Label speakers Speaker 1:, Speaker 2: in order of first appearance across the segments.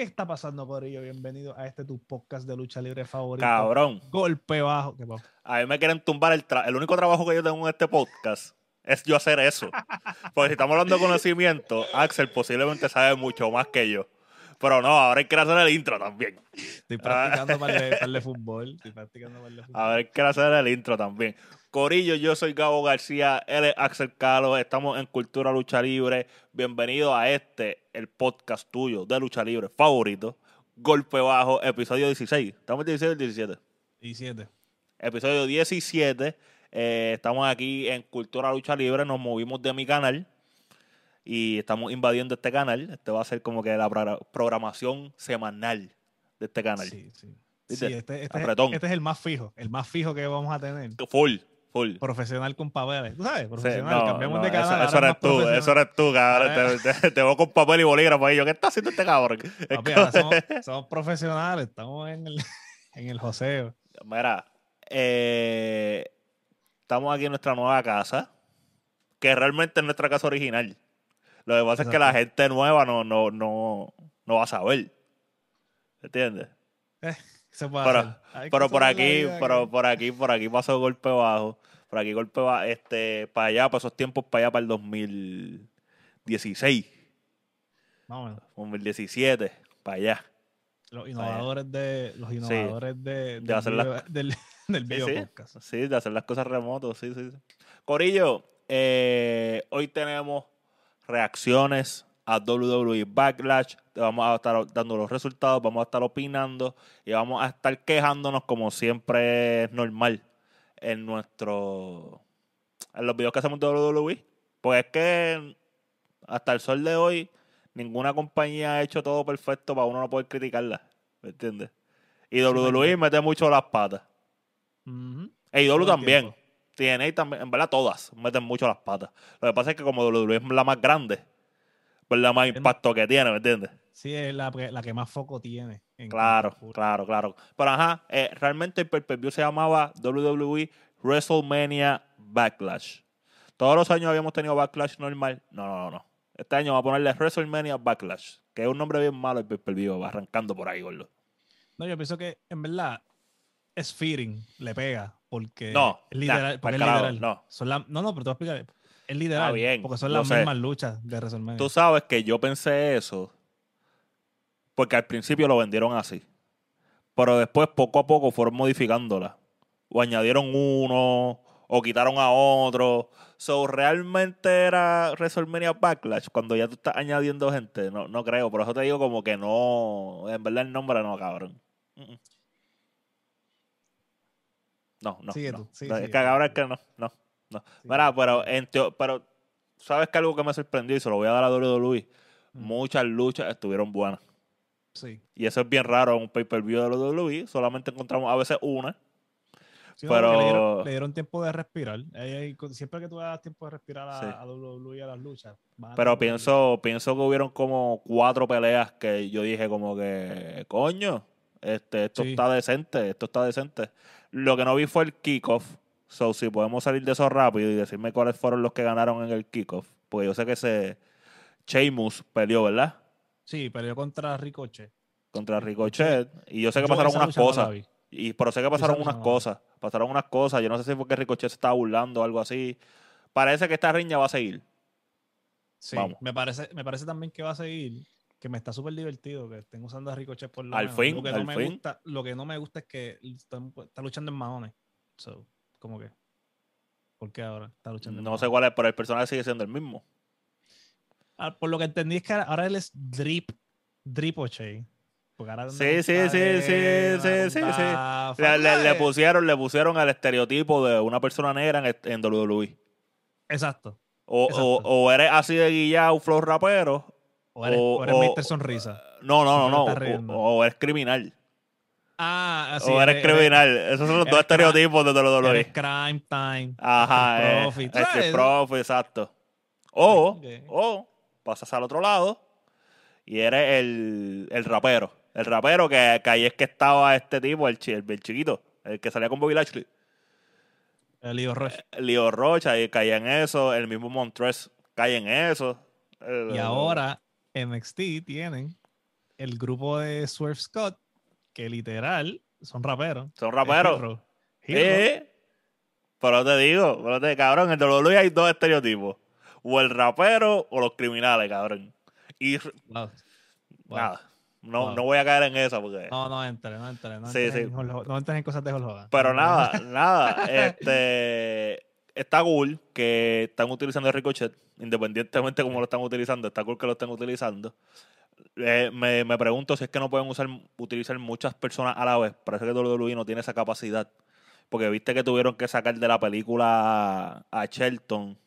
Speaker 1: ¿Qué está pasando, Corillo? Bienvenido a este tu podcast de lucha libre favorito.
Speaker 2: Cabrón.
Speaker 1: Golpe bajo.
Speaker 2: A mí me quieren tumbar el tra- El único trabajo que yo tengo en este podcast es yo hacer eso. Porque si estamos hablando de conocimiento, Axel posiblemente sabe mucho más que yo. Pero no, ahora hay que hacer el intro también.
Speaker 1: Estoy practicando para el, para el de fútbol. Estoy practicando para el fútbol.
Speaker 2: A ver, quiero hacer el intro también. Corillo, yo soy Gabo García, él es Axel Calo, estamos en Cultura Lucha Libre. Bienvenido a este, el podcast tuyo de lucha libre favorito. Golpe Bajo, episodio 16. ¿Estamos en 16 o 17?
Speaker 1: 17.
Speaker 2: Episodio 17. Eh, estamos aquí en Cultura Lucha Libre, nos movimos de mi canal y estamos invadiendo este canal. Este va a ser como que la progra- programación semanal de este canal.
Speaker 1: Sí, sí. Sí, este, este, es, este es el más fijo. El más fijo que vamos a tener.
Speaker 2: Full, full.
Speaker 1: Profesional con papeles. ¿Tú sabes?
Speaker 2: Sí,
Speaker 1: Profesional.
Speaker 2: no,
Speaker 1: Cambiamos
Speaker 2: no,
Speaker 1: de canal.
Speaker 2: Eso, eres tú, eso eres tú, cabrón. Te, te- te voy con papel y bolígrafo ahí. Yo, ¿qué está haciendo este cabrón? Es
Speaker 1: Papi,
Speaker 2: como-
Speaker 1: ahora somos, somos profesionales. Estamos en el, en el joseo.
Speaker 2: Mira, eh, estamos aquí en nuestra nueva casa, que realmente es nuestra casa original. Lo que pasa es que la gente nueva no, no, no, no va a saber. ¿Entiendes?
Speaker 1: Se puede
Speaker 2: Pero,
Speaker 1: hacer.
Speaker 2: Pero por aquí, pero
Speaker 1: que-
Speaker 2: por aquí, por aquí pasó golpe bajo. Por aquí golpe bajo, este, para allá, para esos tiempos, para allá, para el 2016,
Speaker 1: Más o menos.
Speaker 2: 2017, para allá.
Speaker 1: Los innovadores de los innovadores de, del,
Speaker 2: hacer las-
Speaker 1: video, del, video
Speaker 2: sí.
Speaker 1: podcast.
Speaker 2: Sí, de hacer las cosas remotos, sí, sí. sí. Corillo, eh, hoy tenemos reacciones a WWE Backlash. Te vamos a estar dando los resultados, vamos a estar opinando y vamos a estar quejándonos como siempre es normal en nuestro en los videos que hacemos de WWE. Pues es que hasta el sol de hoy ninguna compañía ha hecho todo perfecto para uno no poder criticarla, ¿me entiendes? Y WWE mete mucho las patas.
Speaker 1: Ujú.
Speaker 2: AEW
Speaker 1: Todo el
Speaker 2: también.
Speaker 1: tiempo.
Speaker 2: TNA también. En verdad, todas meten mucho las patas. Lo que pasa es que como WWE es la más grande, pues la más impacto que tiene, ¿me entiendes?
Speaker 1: Sí, es la, que- la que más foco tiene. en
Speaker 2: Claro, claro, claro. Pero ajá, eh, realmente el pay-per-view se llamaba WWE WrestleMania Backlash. Todos los años habíamos tenido Backlash normal. No, no, no, no. Este año vamos a ponerle WrestleMania Backlash, que es un nombre bien malo el pay-per-view, arrancando por ahí, gordo.
Speaker 1: No, yo pienso que en verdad es feeding, le pega, porque
Speaker 2: No,
Speaker 1: es literal.
Speaker 2: nah,
Speaker 1: porque es literal.
Speaker 2: no.
Speaker 1: Son la- no, no, pero te voy a explicar. Es literal,
Speaker 2: bien,
Speaker 1: porque son las
Speaker 2: sé.
Speaker 1: mismas luchas de WrestleMania.
Speaker 2: Tú sabes que yo pensé eso porque al principio lo vendieron así. Pero después, poco a poco, fueron modificándola. O añadieron uno, o quitaron a otro. So, realmente era WrestleMania Backlash cuando ya tú estás añadiendo gente. No, no creo. Por eso te digo como que no. En verdad el nombre no, cabrón. No, no.
Speaker 1: Sigue
Speaker 2: no.
Speaker 1: tú, sí,
Speaker 2: ahora es que no, no, no.
Speaker 1: Sí,
Speaker 2: Mira, pero,
Speaker 1: sí.
Speaker 2: en teo- pero, ¿sabes que algo que me sorprendió y se lo voy a dar a WWE?
Speaker 1: Mm.
Speaker 2: Muchas luchas estuvieron buenas.
Speaker 1: Sí.
Speaker 2: Y eso es bien raro en un pay-per-view de WWE. Solamente encontramos a veces una.
Speaker 1: Sí, no,
Speaker 2: Pero-
Speaker 1: le, dieron, le dieron tiempo de respirar. Siempre que tú das tiempo de respirar a,
Speaker 2: Sí.
Speaker 1: a WWE y a las luchas.
Speaker 2: Pero pienso, pienso que hubieron como cuatro peleas que yo dije como que, coño, este, esto
Speaker 1: Sí.
Speaker 2: está decente, esto está decente. Lo que no vi fue el kickoff. So, si podemos salir de eso rápido y decirme cuáles fueron los que ganaron en el kickoff. Porque yo sé que ese Sheamus peleó, ¿verdad?
Speaker 1: Sí, peleó contra Ricochet.
Speaker 2: Contra Ricochet. Y yo sé que
Speaker 1: Yo
Speaker 2: pasaron unas
Speaker 1: no
Speaker 2: cosas. Y pero sé que pasaron unas
Speaker 1: no
Speaker 2: cosas. Pasaron unas cosas. Yo no sé si fue que Ricochet se estaba burlando o algo así. Parece que esta riña va a seguir.
Speaker 1: Sí,
Speaker 2: Vamos.
Speaker 1: Me parece, me parece también que va a seguir, que me está súper divertido, que estén usando a Ricochet por lo
Speaker 2: Al
Speaker 1: menos.
Speaker 2: fin,
Speaker 1: lo que,
Speaker 2: al
Speaker 1: no me. Gusta, lo que no me gusta es que está, está luchando en maones. So, como que. ¿Por qué ahora está luchando en
Speaker 2: No sé cuál es, pero el personaje sigue siendo el mismo.
Speaker 1: Ah, por lo que entendí es que ahora él es Drip, Dripochet. Porque ahora
Speaker 2: Sí, sí, sí, sí, sí, sí, sí. Le, le- pusieron, le pusieron el estereotipo de una persona negra en, en WWE.
Speaker 1: Exacto.
Speaker 2: O, o, o eres así de guillado, flow rapero.
Speaker 1: O eres,
Speaker 2: O-
Speaker 1: o eres
Speaker 2: o-
Speaker 1: Mr. Sonrisa.
Speaker 2: No, no, no, no.
Speaker 1: riendo.
Speaker 2: O, eres criminal.
Speaker 1: Ah, así.
Speaker 2: o eres, criminal. Esos son los dos estereotipos de WWE.
Speaker 1: Eres crime time.
Speaker 2: Ajá, eh,
Speaker 1: Profit, ¿sabes?
Speaker 2: Profit, exacto. O, o pasas al otro lado y eres el, el rapero. El rapero que, que ahí es que estaba este tipo, el, el, el chiquito, el que salía con Bobby Lashley.
Speaker 1: El Leo Rush.
Speaker 2: Leo Rocha y caía en eso. El mismo Montres cae en eso. El-
Speaker 1: Y ahora NXT tienen el grupo de Swerve Scott, que literal son raperos.
Speaker 2: Son raperos.
Speaker 1: Hero. Hero.
Speaker 2: Eh, pero te digo, pero te, cabrón, en WWE hay dos estereotipos. O el rapero o los criminales, cabrón. Y r-
Speaker 1: Wow. Wow.
Speaker 2: nada, no,
Speaker 1: Wow.
Speaker 2: no voy a caer en esa porque...
Speaker 1: No, no entres, no entres. No
Speaker 2: Sí,
Speaker 1: entres,
Speaker 2: sí.
Speaker 1: En, no entres en cosas de Hogan.
Speaker 2: Pero nada, nada. Este está cool que están utilizando el Ricochet, independientemente cómo lo están utilizando, está cool que lo estén utilizando. Eh, me, me pregunto si es que no pueden usar utilizar muchas personas a la vez. Parece que WWE no tiene esa capacidad. Porque viste que tuvieron que sacar de la película a Shelton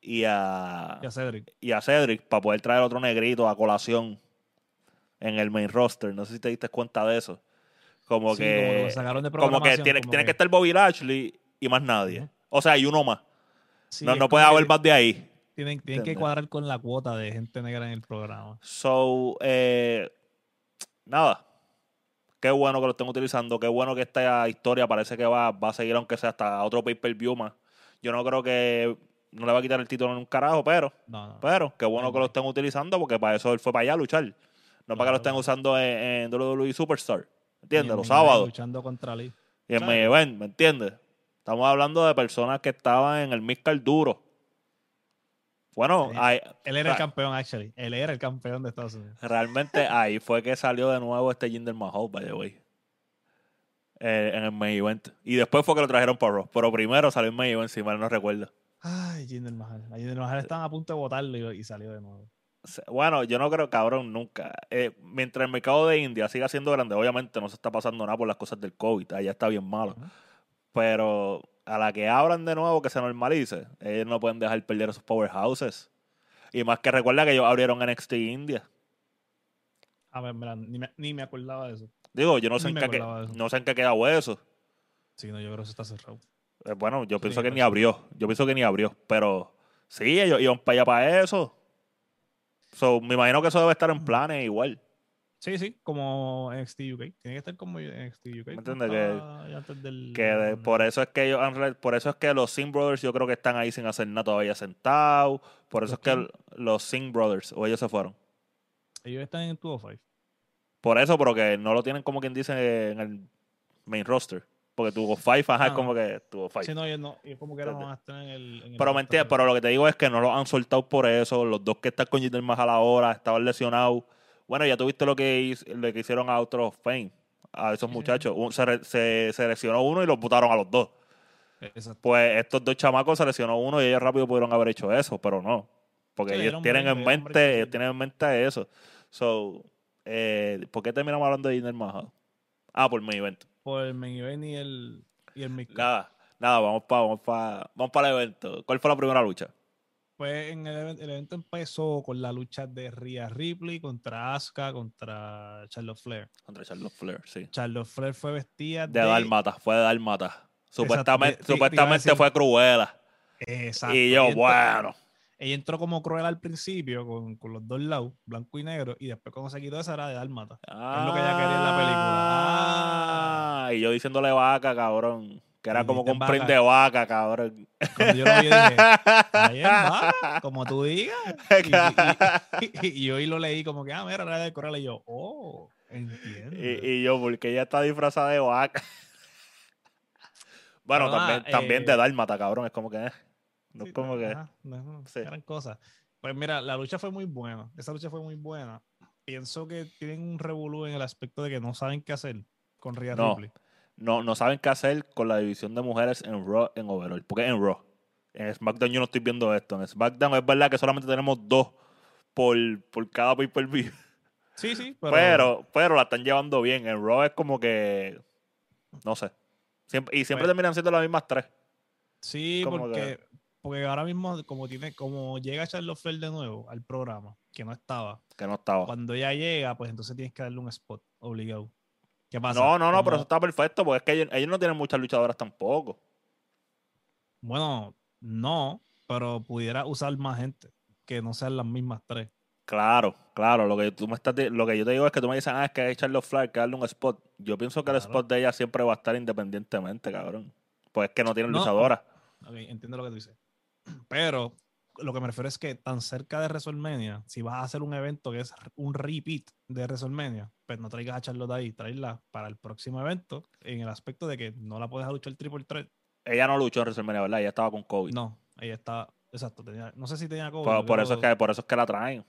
Speaker 2: y a,
Speaker 1: Cedric.
Speaker 2: y a Cedric para poder traer otro negrito a colación en el main roster. No sé si te diste cuenta de eso. Como
Speaker 1: Sí,
Speaker 2: que
Speaker 1: como sacaron de
Speaker 2: como que tiene,
Speaker 1: como
Speaker 2: tiene
Speaker 1: que-
Speaker 2: que estar Bobby Lashley y más nadie. O sea, y uno más.
Speaker 1: Sí,
Speaker 2: no no puede haber más de ahí.
Speaker 1: Tienen, tienen que cuadrar con la cuota de gente negra en el programa.
Speaker 2: So, eh, nada. Qué bueno que lo estén utilizando. Qué bueno que esta historia parece que va, va a seguir, aunque sea hasta otro pay-per-view más. Yo no creo que no le va a quitar el título en un carajo, pero,
Speaker 1: No, no.
Speaker 2: pero qué bueno que lo estén utilizando porque para eso él fue para allá a luchar. No para que lo estén usando en, en WWE Superstar. ¿Entiendes? Los sábados.
Speaker 1: Luchando contra Lee.
Speaker 2: Y en main event, ¿me entiendes? Estamos hablando de personas que estaban en el Midcard duro. Bueno, ahí-
Speaker 1: Él era el campeón, actually. Él era el campeón de Estados Unidos.
Speaker 2: realmente ahí fue que salió de nuevo este Jinder Mahal, by the way. Eh, en el main event. Y después fue que lo trajeron para Raw. Pero primero salió en main event, si mal no recuerdo.
Speaker 1: Ay, Jinder Mahal. A Jinder Mahal estaban a punto de votarlo y, y salió de nuevo.
Speaker 2: Bueno, yo no creo, cabrón, nunca. Eh, mientras el mercado de India siga siendo grande, obviamente no se está pasando nada por las cosas del COVID. Allá está bien malo. Pero a la que abran de nuevo, que se normalice, ellos no pueden dejar perder esos powerhouses. Y más que recuerda que ellos abrieron NXT India.
Speaker 1: A ver, mira, ni me, ni me acordaba de eso.
Speaker 2: Digo, yo no sé, en qué, no sé en qué queda eso.
Speaker 1: Sí, no, yo creo que eso está cerrado.
Speaker 2: Eh, bueno, yo pienso que
Speaker 1: que
Speaker 2: ni abrió. Yo pienso que ni abrió. Pero sí, ellos iban para allá para eso. So, me imagino que eso debe estar en planes igual.
Speaker 1: Sí, sí, como NXT UK. Tiene que estar como NXT UK.
Speaker 2: ¿Me
Speaker 1: como
Speaker 2: entiendes? Que-
Speaker 1: del-
Speaker 2: de- por eso es que ellos han por eso es que los Singh Brothers yo creo que están ahí sin hacer nada todavía sentados. Por eso
Speaker 1: ¿Los
Speaker 2: es que
Speaker 1: quién?
Speaker 2: el- los Singh Brothers, o ellos se fueron.
Speaker 1: Ellos están en 205.
Speaker 2: Por eso, pero que no lo tienen como quien dice en el main roster. Porque tuvo Five, ajá,
Speaker 1: Ah,
Speaker 2: es como que tuvo Five.
Speaker 1: Sí, no, ellos no. Ellos como que a estar en el. en el
Speaker 2: Pero, me
Speaker 1: roster.
Speaker 2: entiendes, pero lo que te digo es que no los han soltado por eso. Los dos que están con Jinder Mahal ahora estaban lesionados. Bueno, ya tuviste lo que, lo que hicieron a otros Fame, a esos
Speaker 1: Sí,
Speaker 2: muchachos. Un- se, se, se lesionó uno y los botaron a los dos.
Speaker 1: Exacto.
Speaker 2: Pues estos dos chamacos se lesionó uno y ellos rápido pudieron haber hecho eso, pero no. Porque
Speaker 1: Sí,
Speaker 2: ellos tienen en mente, ellos tienen en mente eso. So, eh, ¿por qué terminamos hablando de Jinder Mahal? Ah, por mi evento.
Speaker 1: Por el main event y el. Y el.
Speaker 2: Nada, nada, vamos para vamos pa, vamos pa el evento. ¿Cuál fue la primera lucha?
Speaker 1: Pues en el, el evento empezó con la lucha de Rhea Ripley contra Asuka contra Charlotte Flair.
Speaker 2: Contra Charlotte Flair, sí.
Speaker 1: Charlotte Flair fue vestida
Speaker 2: De
Speaker 1: de.
Speaker 2: Dálmata, fue de Dálmata. Supuestamente, supuestamente
Speaker 1: decir-
Speaker 2: fue Cruella.
Speaker 1: Exacto.
Speaker 2: Y yo,
Speaker 1: entró-
Speaker 2: bueno.
Speaker 1: Ella entró como cruel al principio con, con los dos lados, blanco y negro, y después cuando se quitó esa era de Dálmata.
Speaker 2: Ah,
Speaker 1: lo que ella quería en la película.
Speaker 2: Y yo diciéndole vaca, cabrón. Que era como con print
Speaker 1: vaca.
Speaker 2: de vaca, cabrón.
Speaker 1: Cuando yo lo vi, dije, "Está bien, va, como tú digas. Y, y- y- y ahí lo leí como que, ah, mira, era de Coral. Y yo, oh, entiendo.
Speaker 2: Y, yo, porque ella está disfrazada de vaca. bueno,
Speaker 1: Pero nada,
Speaker 2: también, también
Speaker 1: eh,
Speaker 2: de dálmata, cabrón. Es como que. eh, No
Speaker 1: Sí,
Speaker 2: es como
Speaker 1: no,
Speaker 2: que.
Speaker 1: ajá, no, no,
Speaker 2: Sí.
Speaker 1: Eran cosas. Pues mira, la lucha fue muy buena. Esa lucha fue muy buena. Pienso que tienen un revolú en el aspecto de que no saben qué hacer con Rhea
Speaker 2: No.
Speaker 1: Ripley.
Speaker 2: No, no saben qué hacer con la división de mujeres en Raw, en Overall. Porque en Raw. En SmackDown yo no estoy viendo esto. En SmackDown es verdad que solamente tenemos dos por, por cada pay-per-view.
Speaker 1: Sí, sí, pero,
Speaker 2: Pero, pero, la están llevando bien. En Raw es como que. No sé. Siempre, y siempre
Speaker 1: Pues-
Speaker 2: terminan siendo las mismas tres.
Speaker 1: sí,
Speaker 2: como
Speaker 1: porque, porque ahora mismo, como tiene, como llega Charlotte Flair de nuevo al programa, que no estaba,
Speaker 2: Que no estaba.
Speaker 1: cuando ella llega, pues entonces tienes que darle un spot obligado. ¿Qué pasa?
Speaker 2: No, no, no, pero eso está perfecto. Porque es que ellos, ellos no tienen muchas luchadoras tampoco.
Speaker 1: Bueno, no, pero pudiera usar más gente que no sean las mismas tres.
Speaker 2: Claro, claro. Lo que tú me estás lo que yo te digo es que tú me dices, ah, es que hay Charlotte Flair, que darle un spot. Yo pienso que el spot de ella siempre va a estar independientemente, cabrón. Pues es que no tienen
Speaker 1: No,
Speaker 2: luchadora.
Speaker 1: Ok, entiendo lo que tú dices. Pero lo que me refiero es que tan cerca de WrestleMania, si vas a hacer un evento que es un repeat de WrestleMania, pues no traigas a Charlotte ahí, traerla para el próximo evento en el aspecto de que no la puedes luchar el triple threat.
Speaker 2: Ella no luchó en WrestleMania, ¿verdad? Ella estaba con COVID.
Speaker 1: No, ella estaba, exacto, tenía, no sé si tenía COVID.
Speaker 2: Por,
Speaker 1: no
Speaker 2: por eso es que, por eso es que la traen.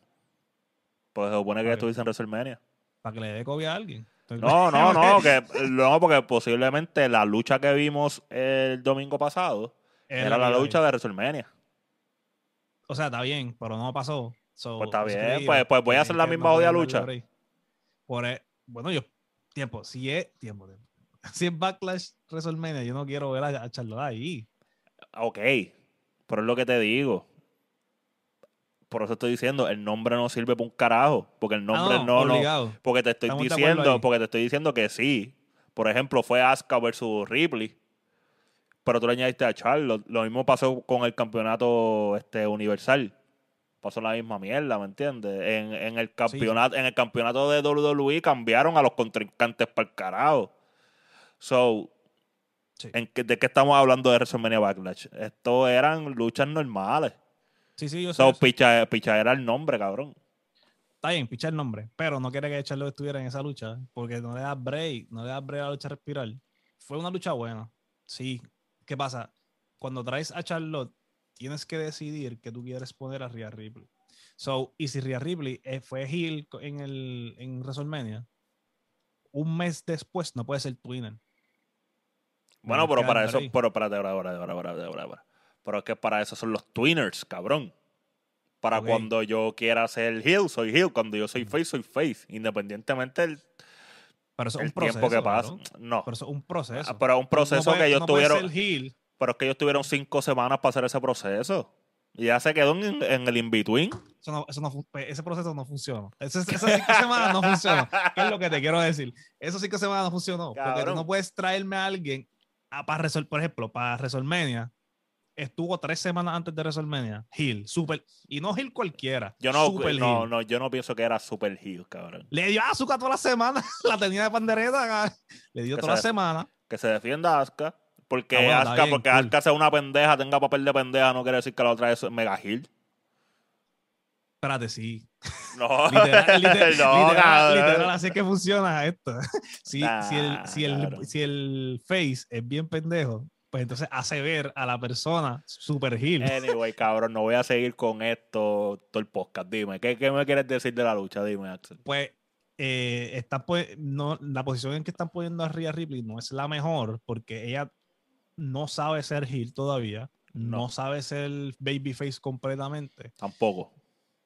Speaker 2: Pues se supone que
Speaker 1: Ok.
Speaker 2: estuviste en WrestleMania.
Speaker 1: Para que le dé COVID a alguien.
Speaker 2: No, no, no, que no, porque posiblemente la lucha que vimos el domingo pasado
Speaker 1: Es
Speaker 2: era la lucha de WrestleMania.
Speaker 1: O sea, está bien, pero no pasó. So,
Speaker 2: Pues está bien,
Speaker 1: digo
Speaker 2: pues- pues voy a hacer la
Speaker 1: no
Speaker 2: misma
Speaker 1: pueden
Speaker 2: lucha.
Speaker 1: Por e- bueno, yo, tiempo, si es, tiempo, tiempo. Si es Backlash WrestleMania, yo no quiero ver a, a Charlotte ahí.
Speaker 2: Ok, pero es lo que te digo. Por eso estoy diciendo, el nombre no sirve para un carajo. Porque el nombre
Speaker 1: Ah,
Speaker 2: no, no. Porque te estoy
Speaker 1: Estamos
Speaker 2: diciendo, porque te estoy diciendo que sí. Por ejemplo, fue Asuka versus Ripley. Pero tú le añadiste a Charlotte. Lo mismo pasó con el campeonato este, universal. Pasó la misma mierda, ¿me entiendes? En, en el campeonato, en el campeonato de WWE cambiaron a los contrincantes para el carajo. So,
Speaker 1: Sí.
Speaker 2: ¿en qué- ¿de qué estamos hablando de WrestleMania Backlash? Esto eran luchas normales.
Speaker 1: Sí, sí, yo sé
Speaker 2: So, picha, picha era el nombre, cabrón.
Speaker 1: Está bien, picha el nombre, pero no quiere que Charlotte estuviera en esa lucha porque no le da break, no le da break a la lucha respirar. Fue una lucha buena, sí. ¿Qué pasa? Cuando traes a Charlotte, tienes que decidir que tú quieres poner a Rhea Ripley. So, y si Rhea Ripley eh, fue heel en, el, en WrestleMania, un mes después no puede ser Twinner.
Speaker 2: Bueno, pero para eso, pero espérate, ahora, ahora, ahora, ahora. Pero es que para eso son los twiners, cabrón. Para cuando yo quiera ser heel, soy heel. Cuando yo soy face, soy face. Independientemente del
Speaker 1: Pero eso es un proceso.
Speaker 2: tiempo que pasa.
Speaker 1: cabrón.
Speaker 2: No.
Speaker 1: Pero eso es un proceso.
Speaker 2: Ah, pero es un proceso
Speaker 1: No puede-
Speaker 2: que ellos
Speaker 1: no puede
Speaker 2: tuvieron. Pero es que ellos tuvieron cinco semanas para hacer ese proceso. Y ya se quedó en, en el in-between.
Speaker 1: Eso no, eso no pues, ese proceso no funcionó. Esas cinco semanas no funcionó. ¿Qué es lo que te quiero decir? Esos cinco semanas no funcionó. Porque tú
Speaker 2: Cabrón.
Speaker 1: no puedes traerme a alguien a, para resol- por ejemplo, para WrestleMania. Estuvo tres semanas antes de WrestleMania. Hill, super. Y no Hill cualquiera.
Speaker 2: Yo no,
Speaker 1: super
Speaker 2: no,
Speaker 1: heel.
Speaker 2: no, yo no pienso que era super heel, cabrón.
Speaker 1: Le dio azúcar toda la semana. la tenía de pandereta. ca- Le dio
Speaker 2: Que
Speaker 1: toda la
Speaker 2: se-
Speaker 1: semana.
Speaker 2: Que se defienda Asuka. Porque
Speaker 1: Ah, bueno,
Speaker 2: Asuka,
Speaker 1: bien,
Speaker 2: porque
Speaker 1: cool.
Speaker 2: Asuka sea una pendeja, tenga papel de pendeja, no quiere decir que la otra es mega heel.
Speaker 1: Espérate, sí.
Speaker 2: No,
Speaker 1: Literal, literal,
Speaker 2: no,
Speaker 1: literal, literal, así es que funciona esto. Si, si, el,
Speaker 2: Nah,
Speaker 1: si, el, si el face es bien pendejo, pues entonces hace ver a la persona super heel.
Speaker 2: Anyway, cabrón, no voy a seguir con esto todo el podcast. Dime, ¿qué, qué me quieres decir de la lucha? Dime, Axel.
Speaker 1: Pues eh, están pu- no, la posición en que están poniendo a Rhea Ripley no es la mejor porque ella no sabe ser heel todavía, no,
Speaker 2: No.
Speaker 1: sabe ser babyface completamente.
Speaker 2: Tampoco.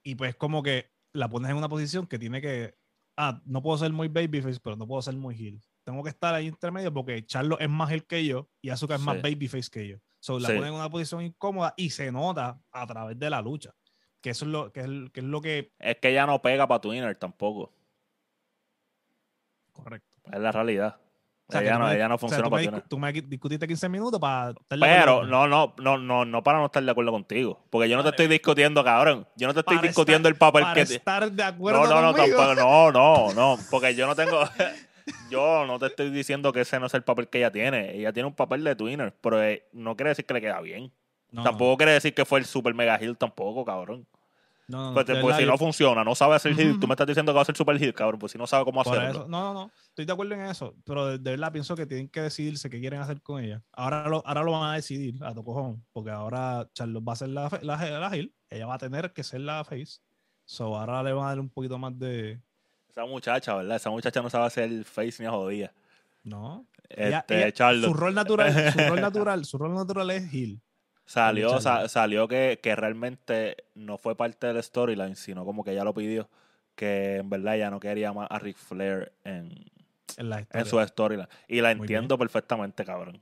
Speaker 1: Y pues como que la pones en una posición que tiene que, ah, no puedo ser muy babyface, pero no puedo ser muy heel. Tengo que estar ahí intermedio porque Charlo es más heel que yo y Asuka es más babyface que yo. So, la
Speaker 2: Sí.
Speaker 1: ponen en una posición incómoda y se nota a través de la lucha. Que eso es lo que es, que es lo que
Speaker 2: Es que ella no pega para Twinner tampoco.
Speaker 1: correcto.
Speaker 2: Es la realidad.
Speaker 1: O sea,
Speaker 2: ella, no,
Speaker 1: me-
Speaker 2: ella no
Speaker 1: o sea,
Speaker 2: funciona
Speaker 1: tú,
Speaker 2: para
Speaker 1: me, tú me discutiste 15 minutos para estar
Speaker 2: Pero no, no, no, no, no para no estar de acuerdo contigo. Porque yo no te estoy discutiendo, cabrón. Yo no te estoy
Speaker 1: Para
Speaker 2: discutiendo
Speaker 1: estar-
Speaker 2: el papel
Speaker 1: para
Speaker 2: que.
Speaker 1: estar de acuerdo
Speaker 2: No, no, no, tampoco. No, no, no. Porque yo no tengo. yo no te estoy diciendo que ese no es el papel que ella tiene. Ella tiene un papel de Twinner. Pero eh, no quiere decir que le queda bien.
Speaker 1: No,
Speaker 2: tampoco quiere decir que fue el super mega heel tampoco, cabrón.
Speaker 1: No,
Speaker 2: Pues, pues si no funciona, no sabe hacer heel, tú me estás diciendo que va a ser super heel, cabrón. Pues si no sabe cómo
Speaker 1: Por
Speaker 2: hacerlo.
Speaker 1: eso, no, no, no. Estoy de acuerdo en eso. Pero de, de verdad pienso que tienen que decidirse qué quieren hacer con ella. Ahora lo, ahora lo van a decidir a tu cojón. Porque ahora Charlotte va a ser la, fe- la, la heel. Ella va a tener que ser la face. So ahora le van a dar un poquito más de.
Speaker 2: Esa muchacha, ¿verdad? Esa muchacha no sabe hacer face ni a jodida.
Speaker 1: No.
Speaker 2: Este,
Speaker 1: Ella- ella-
Speaker 2: Charlotte.
Speaker 1: Su rol natural, su rol natural, su rol natural es heel.
Speaker 2: Salió, sa- salió que, que realmente no fue parte del storyline, sino como que ella lo pidió. Que en verdad ella no quería más a Ric Flair en,
Speaker 1: En
Speaker 2: su storyline. Y la
Speaker 1: Muy
Speaker 2: entiendo perfectamente, cabrón.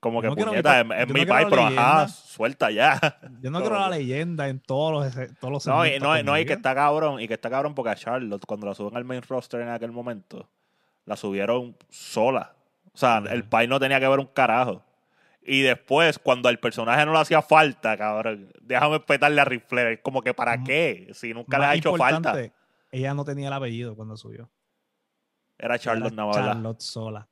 Speaker 2: Como que
Speaker 1: no
Speaker 2: puñeta,
Speaker 1: mi
Speaker 2: es, mi
Speaker 1: no
Speaker 2: país, pero ajá, suelta ya.
Speaker 1: Yo no quiero la leyenda en todos los, todos los
Speaker 2: No, y, no, no, y que está cabrón, y que está cabrón porque a Charlotte, cuando la suben al main roster en aquel momento, la subieron sola. O sea, el país no tenía que ver un carajo. Y después, cuando al personaje no le hacía falta, cabrón, déjame petarle a Ric Flair. Como que, ¿para qué? Si nunca le ha hecho falta.
Speaker 1: Ella no tenía el apellido cuando subió.
Speaker 2: Era Charlotte Navarra.
Speaker 1: Charlotte sola.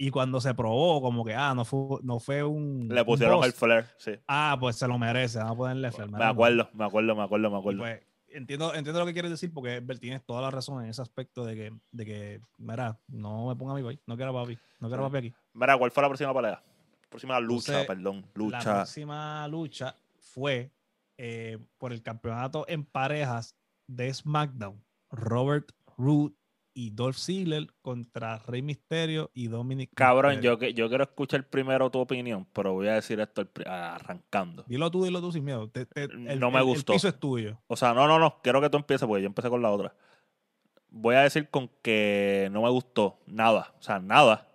Speaker 1: Y cuando se probó, como que, ah, no fue, no fue un.
Speaker 2: Le pusieron el flair, sí.
Speaker 1: Ah, pues se lo merece, vamos a ponerle flair.
Speaker 2: Me acuerdo, me acuerdo, me acuerdo, me acuerdo.
Speaker 1: pues, entiendo, entiendo lo que quieres decir porque Bert, tienes toda la razón en ese aspecto de que, de que, mira, no me ponga amigo ahí, no quiero papi, no quiero papi aquí.
Speaker 2: Mira, ¿cuál fue la próxima pelea? Próxima lucha,
Speaker 1: Entonces,
Speaker 2: perdón.
Speaker 1: La
Speaker 2: Lucha.
Speaker 1: próxima lucha fue eh, por el campeonato en parejas de SmackDown. Robert Roode y Dolph Ziggler contra Rey Mysterio y Dominic
Speaker 2: Cabrón,
Speaker 1: Mysterio.
Speaker 2: yo, que- yo quiero escuchar primero tu opinión, pero voy a decir esto arrancando.
Speaker 1: Dilo tú, dilo tú sin miedo. Te- te- el,
Speaker 2: No me
Speaker 1: el-
Speaker 2: gustó.
Speaker 1: El piso es tuyo.
Speaker 2: O sea, no, no, no, quiero que tú empieces porque yo empecé con la otra. Voy a decir con que no me gustó nada, o sea, nada.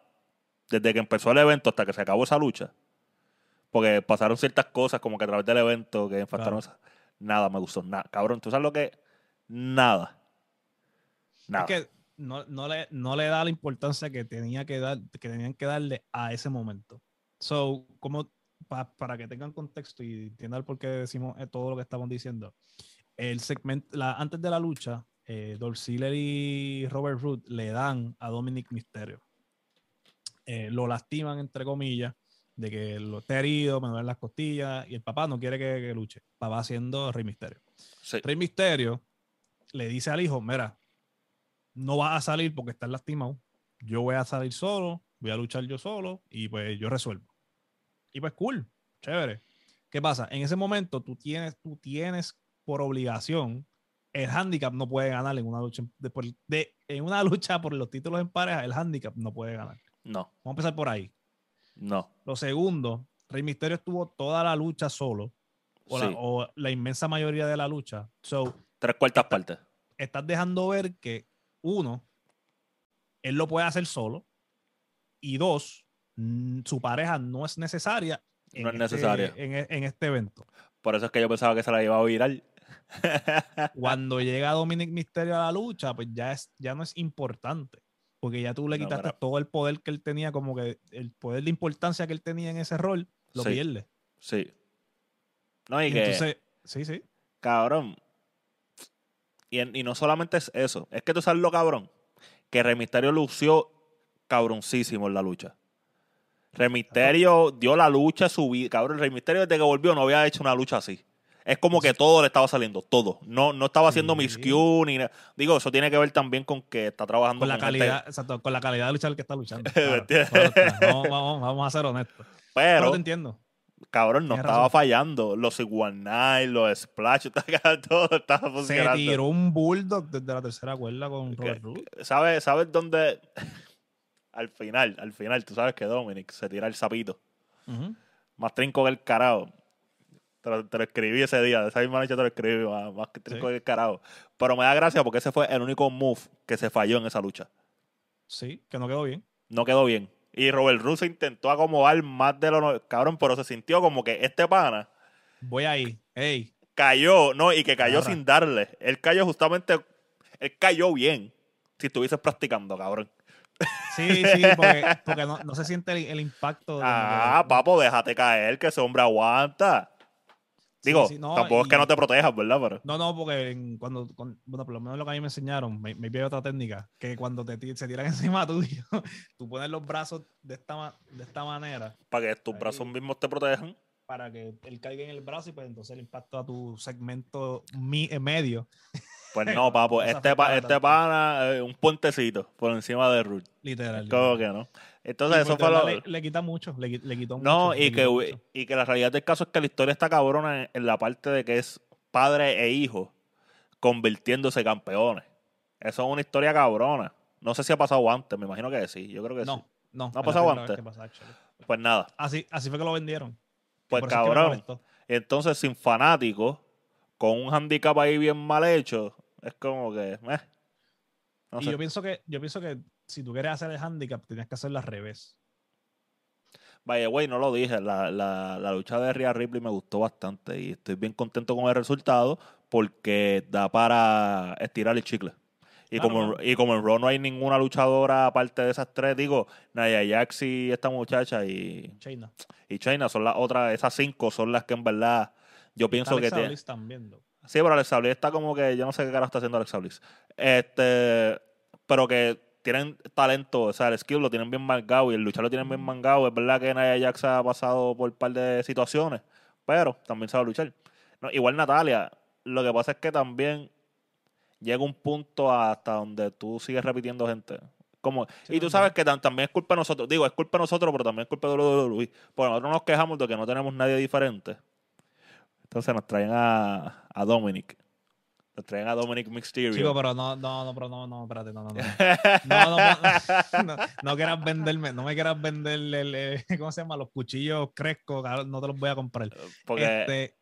Speaker 2: Desde que empezó el evento hasta que se acabó esa lucha. Porque pasaron ciertas cosas como que a través del evento que impactaron
Speaker 1: Claro.
Speaker 2: Nada me gustó, nada. Cabrón, ¿tú sabes lo que? Nada. Nada.
Speaker 1: Es que no, no, le, no le da la importancia que, tenía que, dar, que tenían que darle a ese momento. So, como pa- para que tengan contexto y entiendan por qué decimos eh, todo lo que estamos diciendo, el segmento, la, antes de la lucha, eh, Dolph Ziggler y Robert Root le dan a Dominic Mysterio. Eh, lo lastiman, entre comillas, de que lo esté herido, me duelen las costillas, y el papá no quiere que, que luche. Papá haciendo Rey Mysterio.
Speaker 2: Sí.
Speaker 1: Rey Misterio le dice al hijo, mira, no vas a salir porque estás lastimado. Yo voy a salir solo, voy a luchar yo solo y pues yo resuelvo. Y pues cool, chévere. ¿Qué pasa? En ese momento tú tienes, tú tienes por obligación, el handicap no puede ganar en una lucha de, en una lucha por los títulos en pareja, el handicap no puede ganar.
Speaker 2: No,
Speaker 1: Vamos a empezar por ahí.
Speaker 2: no.
Speaker 1: Lo segundo, Rey Misterio estuvo toda la lucha solo, o,
Speaker 2: Sí.
Speaker 1: la, o la inmensa mayoría de la lucha. So,
Speaker 2: Tres cuartas partes.
Speaker 1: estás dejando ver que, uno, él lo puede hacer solo, y dos, mm, su pareja no es necesaria.
Speaker 2: No es
Speaker 1: este-
Speaker 2: necesaria.
Speaker 1: en, e- en este evento.
Speaker 2: Por eso es que yo pensaba que se la iba a virar.
Speaker 1: Cuando llega Dominic Mysterio a la lucha, pues ya, es, ya no es importante. Porque ya tú le
Speaker 2: No,
Speaker 1: quitaste todo el poder que él tenía, como que el poder de importancia que él tenía en ese rol, lo
Speaker 2: Sí.
Speaker 1: pierde.
Speaker 2: Sí. No, y,
Speaker 1: Y
Speaker 2: que,
Speaker 1: entonces, sí, sí.
Speaker 2: cabrón. Y, en- y no solamente es eso. Es que tú sabes lo cabrón. Que Rey Mysterio lució cabroncísimo en la lucha. Rey Mysterio dio la lucha su vida. Cabrón, Rey Mysterio desde que volvió no había hecho una lucha así. Es como que todo le estaba saliendo, todo. No, no estaba haciendo
Speaker 1: Sí.
Speaker 2: miscue ni nada. Digo, eso tiene que ver también con que está trabajando
Speaker 1: Con la
Speaker 2: gente-
Speaker 1: calidad, exacto, con la calidad de lucha del que está luchando. Vamos, vamos, vamos a ser honestos. Pero,
Speaker 2: Pero,
Speaker 1: te entiendo.
Speaker 2: Cabrón, no estaba
Speaker 1: razón.
Speaker 2: fallando. Los Iguanay, los Splash, todo estaba
Speaker 1: Se
Speaker 2: funcionando.
Speaker 1: tiró un bulldog desde la tercera cuerda con Robert Roode.
Speaker 2: ¿Sabes, ¿Sabes dónde? al final, al final, tú sabes que Dominic se tira el sapito.
Speaker 1: Ujú.
Speaker 2: Más trinco que el carajo. Te lo, te lo escribí ese día, de esa misma noche te lo escribí, más, más que trinco
Speaker 1: Sí.
Speaker 2: que el carajo. Pero me da gracia porque ese fue el único move que se falló en esa lucha.
Speaker 1: Sí, que no quedó bien.
Speaker 2: No quedó bien. Y Robert Russo intentó acomodar más de lo no- cabrón, pero se sintió como que este pana
Speaker 1: Voy ahí. Ey,
Speaker 2: cayó, no, y que cayó sin darle. Él cayó justamente, él cayó bien. Si estuvieses practicando, cabrón.
Speaker 1: Sí, sí, porque, porque no, no se siente el, el impacto. de
Speaker 2: Ah, papo, déjate caer, que ese hombre aguanta. Digo,
Speaker 1: sí, no,
Speaker 2: tampoco es que no te protejas, ¿verdad? Pero,
Speaker 1: No, no, porque en- cuando, bueno, por lo menos lo que a mí me enseñaron, me, me vi otra técnica, que cuando te se tiran encima tuyo, tú pones los brazos de esta, de esta manera
Speaker 2: para que tus
Speaker 1: Ahí.
Speaker 2: brazos mismos te protejan.
Speaker 1: para que él caiga en el brazo y pues entonces el impacto a tu segmento mi, eh, medio,
Speaker 2: Pues no, papo,
Speaker 1: No se
Speaker 2: este, pa- este pana, eh, un puentecito por encima de Ruth.
Speaker 1: literal.
Speaker 2: Como que no. Entonces, eso fue lo.
Speaker 1: le, le quita mucho, le, qui- le quitó mucho.
Speaker 2: No, y que,
Speaker 1: mucho.
Speaker 2: y que la realidad del caso es que la historia está cabrona en, en la parte de que es padre e hijo convirtiéndose campeones. Eso es una historia cabrona. No sé si ha pasado antes, me imagino que sí. Yo creo que sí.
Speaker 1: No, no.
Speaker 2: ha pasado antes.
Speaker 1: pasa.
Speaker 2: Pues nada.
Speaker 1: Así, así fue que lo vendieron.
Speaker 2: Pues
Speaker 1: es que
Speaker 2: cabrón. Entonces, sin fanáticos, con un handicap ahí bien mal hecho, es como que. eh, no
Speaker 1: y
Speaker 2: sé.
Speaker 1: yo pienso que, yo pienso que si tú quieres hacer el handicap, tenías que hacerlo al revés.
Speaker 2: Vaya, güey, no lo dije. La, la, la lucha de Rhea Ripley me gustó bastante y estoy bien contento con el resultado porque da para estirar el chicle. Y, como, y como en Raw no hay ninguna luchadora aparte de esas tres, digo, Nia Jax y esta muchacha y,
Speaker 1: China.
Speaker 2: y China son las otras, esas cinco son las que en verdad yo pienso que tienen.
Speaker 1: También.
Speaker 2: Sí, pero Alexa Bliss está como que yo no sé qué carajo está haciendo Alexa Bliss. Este, pero que tienen talento, o sea, el skill lo tienen bien mangado y el luchar lo tienen bien mangado. Es verdad que Nia Jax ha pasado por un par de situaciones, pero también sabe luchar. No, igual Natalia, lo que pasa es que también llega un punto hasta donde tú sigues repitiendo gente. Como,
Speaker 1: Sí,
Speaker 2: y tú sabes que tam- también es culpa de nosotros. Digo, es culpa de nosotros, pero también es culpa de WWE. Porque nosotros nos quejamos de que no tenemos nadie diferente. Entonces nos traen a, a Dominic. Nos traen a Dominic Mysterio.
Speaker 1: Chico, pero no, no, no, pero no, no, espérate, no, no, no. No, no, no, no quieras venderme, no me quieras vender el, eh, ¿cómo se llama? Los cuchillos crescos, cabrón, no te los voy a comprar.
Speaker 2: porque,
Speaker 1: Este,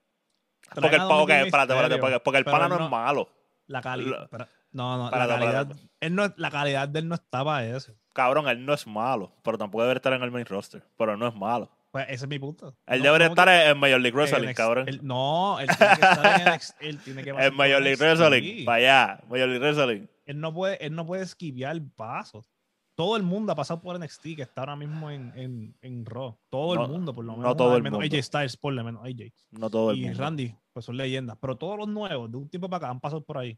Speaker 2: porque, el,
Speaker 1: traen a
Speaker 2: pa- ok,
Speaker 1: Dominic
Speaker 2: espérate, espérate, porque, porque el pana no
Speaker 1: no-
Speaker 2: es malo.
Speaker 1: La calidad. No, no,
Speaker 2: Espérate,
Speaker 1: la calidad. Él no, la calidad de él no estaba eso.
Speaker 2: Cabrón, él no es malo, pero tampoco debe estar en el main roster. Pero no es malo.
Speaker 1: Pues ese es mi punto.
Speaker 2: Él
Speaker 1: No-
Speaker 2: debería
Speaker 1: no
Speaker 2: estar en Major League Wrestling,
Speaker 1: NXT.
Speaker 2: cabrón.
Speaker 1: No, él tiene que estar en NXT, él tiene que pasar
Speaker 2: En Major League. Wrestling, allá. Major League Wrestling.
Speaker 1: Él no puede, él no puede esquivar pasos. Todo el mundo ha pasado por NXT, que está ahora mismo en, en, en Raw. Todo
Speaker 2: No-
Speaker 1: el mundo, por lo
Speaker 2: no
Speaker 1: menos.
Speaker 2: todo
Speaker 1: al
Speaker 2: el
Speaker 1: menos
Speaker 2: mundo.
Speaker 1: AJ Styles, por lo menos AJ.
Speaker 2: No todo el
Speaker 1: y
Speaker 2: mundo.
Speaker 1: Randy, pues son leyendas. Pero todos los nuevos, de un tiempo para acá, han pasado por ahí.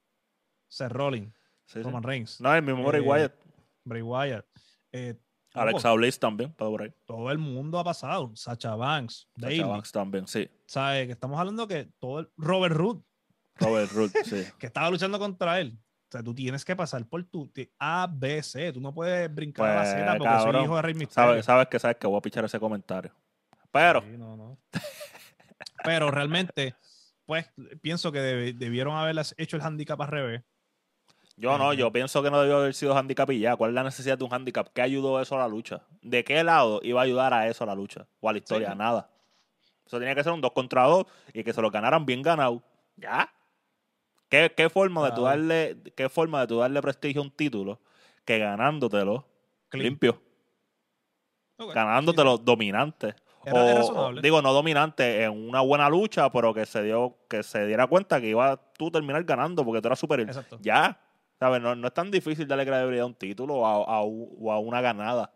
Speaker 1: Seth Rollins,
Speaker 2: Sí, sí.
Speaker 1: Roman Reigns,
Speaker 2: No, el mismo Bray
Speaker 1: Eh,
Speaker 2: Wyatt.
Speaker 1: Bray Wyatt. eh,
Speaker 2: Alexa Bliss también, para por ahí.
Speaker 1: todo el mundo ha pasado. Sacha Banks,
Speaker 2: Sasha
Speaker 1: Bayley.
Speaker 2: Banks también, sí.
Speaker 1: ¿Sabes? Que estamos hablando que todo el, Robert Root,
Speaker 2: Robert Root, sí.
Speaker 1: que estaba luchando contra él. O sea, tú tienes que pasar por tu A, B, C. Tú no puedes brincar a la
Speaker 2: Pues,
Speaker 1: Z porque soy
Speaker 2: cabrón,
Speaker 1: hijo de Rey.
Speaker 2: Sabes, sabes que sabes que voy a pichar ese comentario. Pero,
Speaker 1: Sí, no, no. Pero realmente, pues, pienso que debieron haber hecho el handicap al revés.
Speaker 2: Yo no, yo pienso que no debió haber sido handicap y ya. ¿Cuál es la necesidad de un handicap? ¿Qué ayudó eso a la lucha? ¿De qué lado iba a ayudar a eso a la lucha? O a la historia,
Speaker 1: Sí.
Speaker 2: nada. Eso tenía que ser un 2 contra 2 y que se lo ganaran bien ganado. ¿Ya? ¿Qué, qué forma de tú darle, qué forma de tú darle prestigio a un título que ganándotelo
Speaker 1: Clean.
Speaker 2: limpio?
Speaker 1: Ok,
Speaker 2: ganándotelo dominante.
Speaker 1: Era-
Speaker 2: o, digo, no dominante, en una buena lucha, pero que se dio, que se diera cuenta que iba tú a terminar ganando porque tú eras superior.
Speaker 1: Exacto.
Speaker 2: Ya, ¿sabes? No, no es tan difícil darle credibilidad a un título o a, una ganada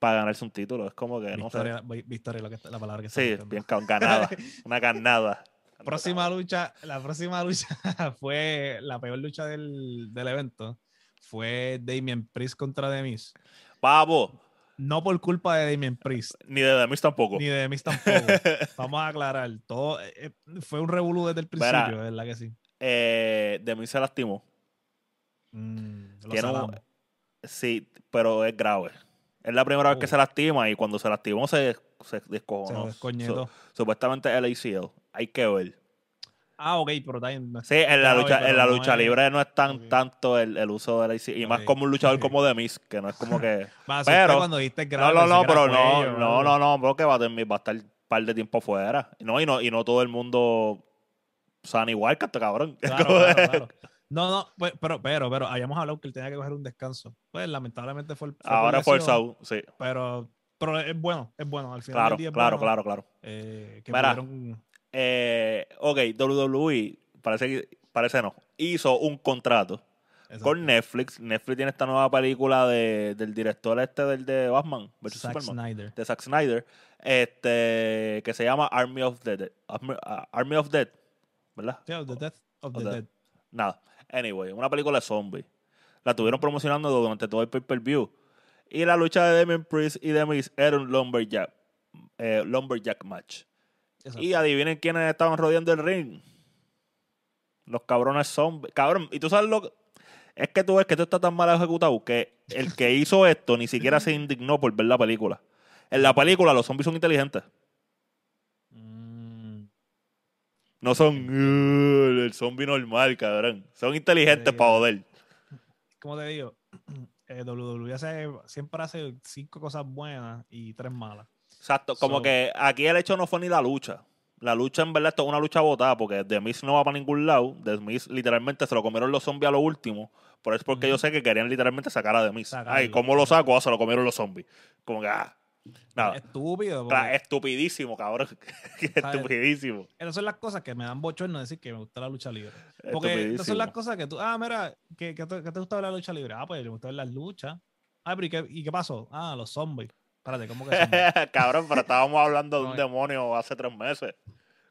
Speaker 2: para ganarse un título. Es como que, no sé.
Speaker 1: Victoria, vi- victoria, la, que, la palabra que está
Speaker 2: Sí, bien ganada. una ganada.
Speaker 1: Próxima lucha, la próxima lucha fue la peor lucha del, del evento. Fue Damien Priest contra Demis.
Speaker 2: Pavo,
Speaker 1: No por culpa de Damien Priest,
Speaker 2: ni de Demis tampoco.
Speaker 1: ni de Demis tampoco. Vamos a aclarar. Todo eh, eh, fue un revolú desde el
Speaker 2: Verá.
Speaker 1: principio, ¿verdad que sí?
Speaker 2: Eh, Demis se lastimó.
Speaker 1: Mm, lo
Speaker 2: Tiene un-
Speaker 1: salamos.
Speaker 2: Sí, pero es grave. Es la primera vez que se lastima y cuando se lastimó se, se
Speaker 1: Se
Speaker 2: descojonó.
Speaker 1: descoñetó.
Speaker 2: Su- supuestamente el ACL. Hay que ver.
Speaker 1: Ah, ok, pero también. no
Speaker 2: Sí, en la lucha, en la
Speaker 1: no
Speaker 2: lucha
Speaker 1: es-
Speaker 2: libre no es tan tanto el, el uso del ACL. Y más como un luchador
Speaker 1: Ok.
Speaker 2: como Demis, que no es como que.
Speaker 1: Más,
Speaker 2: pero-
Speaker 1: cuando dijiste
Speaker 2: no,
Speaker 1: grave,
Speaker 2: no, no,
Speaker 1: era
Speaker 2: pero no,
Speaker 1: o
Speaker 2: no, no, no, porque va a, tener- va a estar un par de tiempo fuera. No, y no, y no todo el mundo sana igual que este cabrón.
Speaker 1: Claro, claro, claro. No, no, pues, pero, pero, pero habíamos hablado que él tenía que coger un descanso. Pues lamentablemente fue, fue por
Speaker 2: Ahora es
Speaker 1: lesión,
Speaker 2: forzado, sí.
Speaker 1: Pero, pero es bueno, es bueno. Al final
Speaker 2: Claro,
Speaker 1: del día es
Speaker 2: claro,
Speaker 1: bueno,
Speaker 2: claro, claro.
Speaker 1: eh, que
Speaker 2: Mira,
Speaker 1: pudieron-
Speaker 2: Eh, ok, WWE, parece que, parece no, hizo un contrato
Speaker 1: exacto.
Speaker 2: con Netflix. Netflix tiene esta nueva película de, del director este del de Batman
Speaker 1: Zack
Speaker 2: Superman,
Speaker 1: Snyder.
Speaker 2: de Zack Snyder, este, que se llama Army of the Dead. Army, ah, Army of Dead, ¿verdad?
Speaker 1: Sí, of the Death of the
Speaker 2: Of the-
Speaker 1: Dead.
Speaker 2: Nada. Anyway, una película de zombies. La tuvieron promocionando durante todo el pay-per-view. Y la lucha de Damien Priest y Demis era un lumberjack, eh, lumberjack match.
Speaker 1: Exacto.
Speaker 2: Y adivinen quiénes estaban rodeando el ring. Los cabrones zombies. Cabrón, y tú sabes lo que... Es que tú ves que esto está tan mal ejecutado que el que hizo esto ni siquiera se indignó por ver la película. En la película los zombies son inteligentes.
Speaker 1: Mm,
Speaker 2: No son "Uh, el zombie normal, cabrón. Son inteligentes para joder.
Speaker 1: como te digo, eh, WWE hace- siempre hace cinco cosas buenas y tres malas.
Speaker 2: Exacto, como que aquí el hecho no fue ni la lucha. La lucha en verdad esto es una lucha botada porque The Miz no va para ningún lado. The Miz literalmente se lo comieron los zombies a lo último. Por eso es porque yo sé que querían literalmente sacar a The Miz.
Speaker 1: Sacarlo.
Speaker 2: Ay, ¿cómo lo saco? Ah, se lo comieron los zombies. Como que, ah. Nada.
Speaker 1: Estúpido. porque
Speaker 2: estupidísimo, cabrón. estupidísimo.
Speaker 1: Esas son las cosas que me dan bochorno decir que me gusta la lucha libre. Porque esas son las cosas que tú, ah, mira, ¿qué, qué te, qué te gusta ver la lucha libre? Ah, pues me gusta ver las luchas. Ah, pero ¿y qué, y qué pasó? Ah, los zombies. Espérate, ¿cómo que zombies?
Speaker 2: cabrón, pero estábamos hablando de un demonio hace tres meses.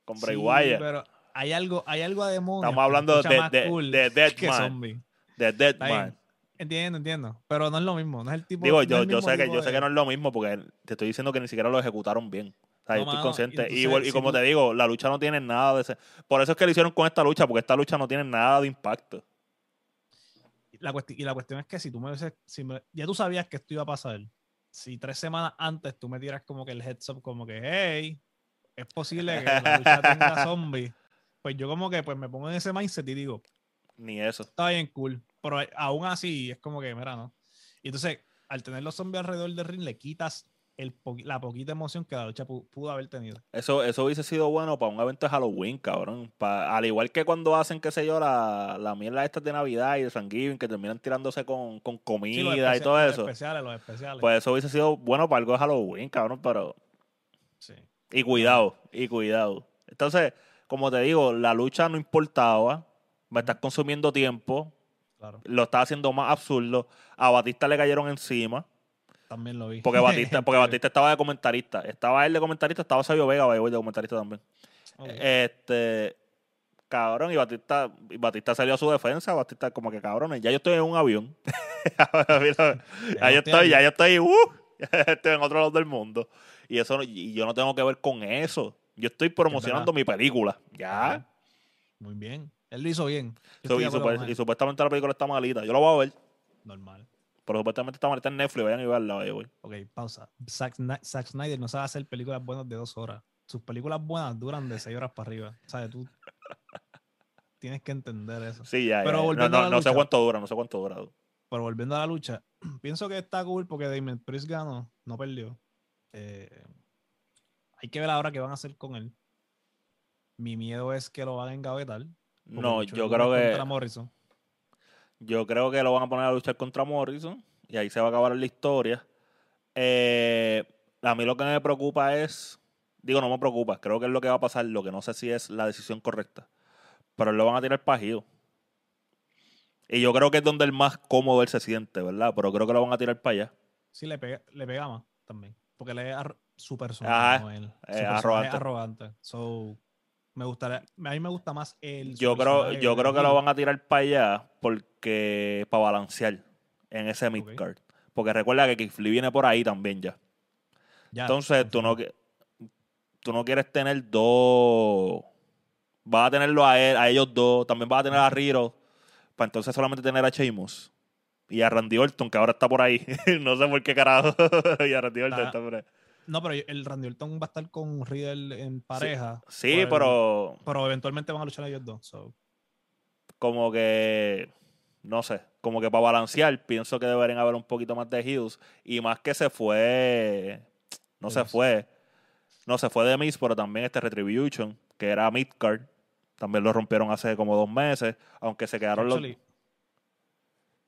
Speaker 2: Con Bray
Speaker 1: Sí,
Speaker 2: Wyatt.
Speaker 1: pero hay algo, hay algo a demonios.
Speaker 2: Estamos hablando de- de-
Speaker 1: cool
Speaker 2: de Dead
Speaker 1: que
Speaker 2: Man.
Speaker 1: Entiendo, entiendo. Pero no es lo mismo. No es el tipo.
Speaker 2: Digo, yo, yo sé que yo sé que no es lo mismo porque te estoy diciendo que ni siquiera lo ejecutaron bien. O sea,
Speaker 1: No,
Speaker 2: yo estoy
Speaker 1: mano,
Speaker 2: consciente.
Speaker 1: y entonces,
Speaker 2: como te digo, la lucha no tiene nada de ese. Por eso es que lo hicieron con esta lucha, porque esta lucha no tiene nada de impacto.
Speaker 1: La y la cuestión es que si tú me dices, si me- ya tú sabías que esto iba a pasar, si tres semanas antes tú me tiras como que el heads up, como que, hey, es posible que la lucha tenga zombies, pues yo como que pues me pongo en ese mindset y digo,
Speaker 2: Ni eso.
Speaker 1: está bien cool, pero aún así es como que, mira, ¿no? Y entonces, al tener los zombies alrededor del ring, le quitas el poqui- la poquita emoción que la lucha pu- pudo haber tenido.
Speaker 2: Eso, eso hubiese sido bueno para un evento de Halloween, cabrón. Pa- al igual que cuando hacen, qué sé yo, la, la mierda esta de Navidad y de Thanksgiving, que terminan tirándose con, con
Speaker 1: Sí,
Speaker 2: comida y todo
Speaker 1: los
Speaker 2: eso.
Speaker 1: especiales, los especiales.
Speaker 2: Pues eso hubiese sido bueno para algo de Halloween, cabrón, pero...
Speaker 1: sí.
Speaker 2: Y cuidado, y cuidado. Entonces, como te digo, la lucha no importaba. Me estás consumiendo tiempo.
Speaker 1: Claro,
Speaker 2: Lo estás haciendo más absurdo. A Batista le cayeron encima.
Speaker 1: también lo vi.
Speaker 2: Porque Batista, porque Batista estaba de comentarista. Estaba él de comentarista, estaba Sabio Vega de comentarista también. Este. Cabrón, y Batista, y Batista salió a su defensa. Batista, como que cabrones, ya yo estoy en un avión. Mira, ya yo estoy, ya yo estoy, uh, estoy en otro lado del mundo. Y eso y yo no tengo que ver con eso. Yo estoy promocionando mi película. Ya.
Speaker 1: Muy bien. Él lo hizo bien.
Speaker 2: So- y, y supuestamente la película está malita. Yo la voy a ver.
Speaker 1: Normal.
Speaker 2: Pero supuestamente está malita en Netflix. Vayan y verla, vaya, güey.
Speaker 1: Ok, pausa. Zack, Zack Snyder no sabe hacer películas buenas de dos horas. Sus películas buenas duran de seis horas para arriba. O sea, tú tienes que entender eso.
Speaker 2: Sí, ya.
Speaker 1: Pero
Speaker 2: ya.
Speaker 1: Volviendo
Speaker 2: no,
Speaker 1: a la
Speaker 2: no sé cuánto dura, no sé cuánto dura.
Speaker 1: Pero volviendo a la lucha, pienso que está cool porque Damien Priest ganó, no perdió. Eh, hay que ver ahora qué van a hacer con él. Mi miedo es que lo van a engavetar.
Speaker 2: No, yo creo que.
Speaker 1: contra Morrison.
Speaker 2: Yo creo que lo van a poner a luchar contra Morrison y ahí se va a acabar la historia. Eh, a mí lo que me preocupa es, digo, no me preocupa, creo que es lo que va a pasar, lo que no sé si es la decisión correcta, pero lo van a tirar pajido. Y yo creo que es donde el más cómodo él se siente, ¿verdad? Pero creo que lo van a tirar para allá.
Speaker 1: Sí, le pega, le pega más también. Porque le es su personaje, no él. Su
Speaker 2: eh,
Speaker 1: personaje es
Speaker 2: arrogante.
Speaker 1: arrogante. So, me gustaría, a mí me gusta más el.
Speaker 2: Yo creo, yo creo que lo van a tirar para allá porque para balancear en ese midcard. Porque recuerda que Lee viene por ahí también ya.
Speaker 1: Ya,
Speaker 2: Entonces, tú no, tú no quieres tener dos. Vas a tenerlo a, él, a ellos dos. También vas a tener a Riro. Para entonces solamente tener a Sheamus. Y a Randy Orton, que ahora está por ahí. no sé por qué carajo. y a Randy Orton
Speaker 1: Está-
Speaker 2: está por ahí.
Speaker 1: No, pero el Randy Orton va a estar con Riddle en pareja.
Speaker 2: Sí,
Speaker 1: el-
Speaker 2: pero
Speaker 1: Pero eventualmente van a luchar ellos dos. so.
Speaker 2: como que. No sé. Como que para balancear, pienso que deberían haber un poquito más de heels. Y más que se fue. No se fue. No se fue de Miz, pero también este Retribution, que era midcard. También lo rompieron hace como dos meses. Aunque se quedaron los.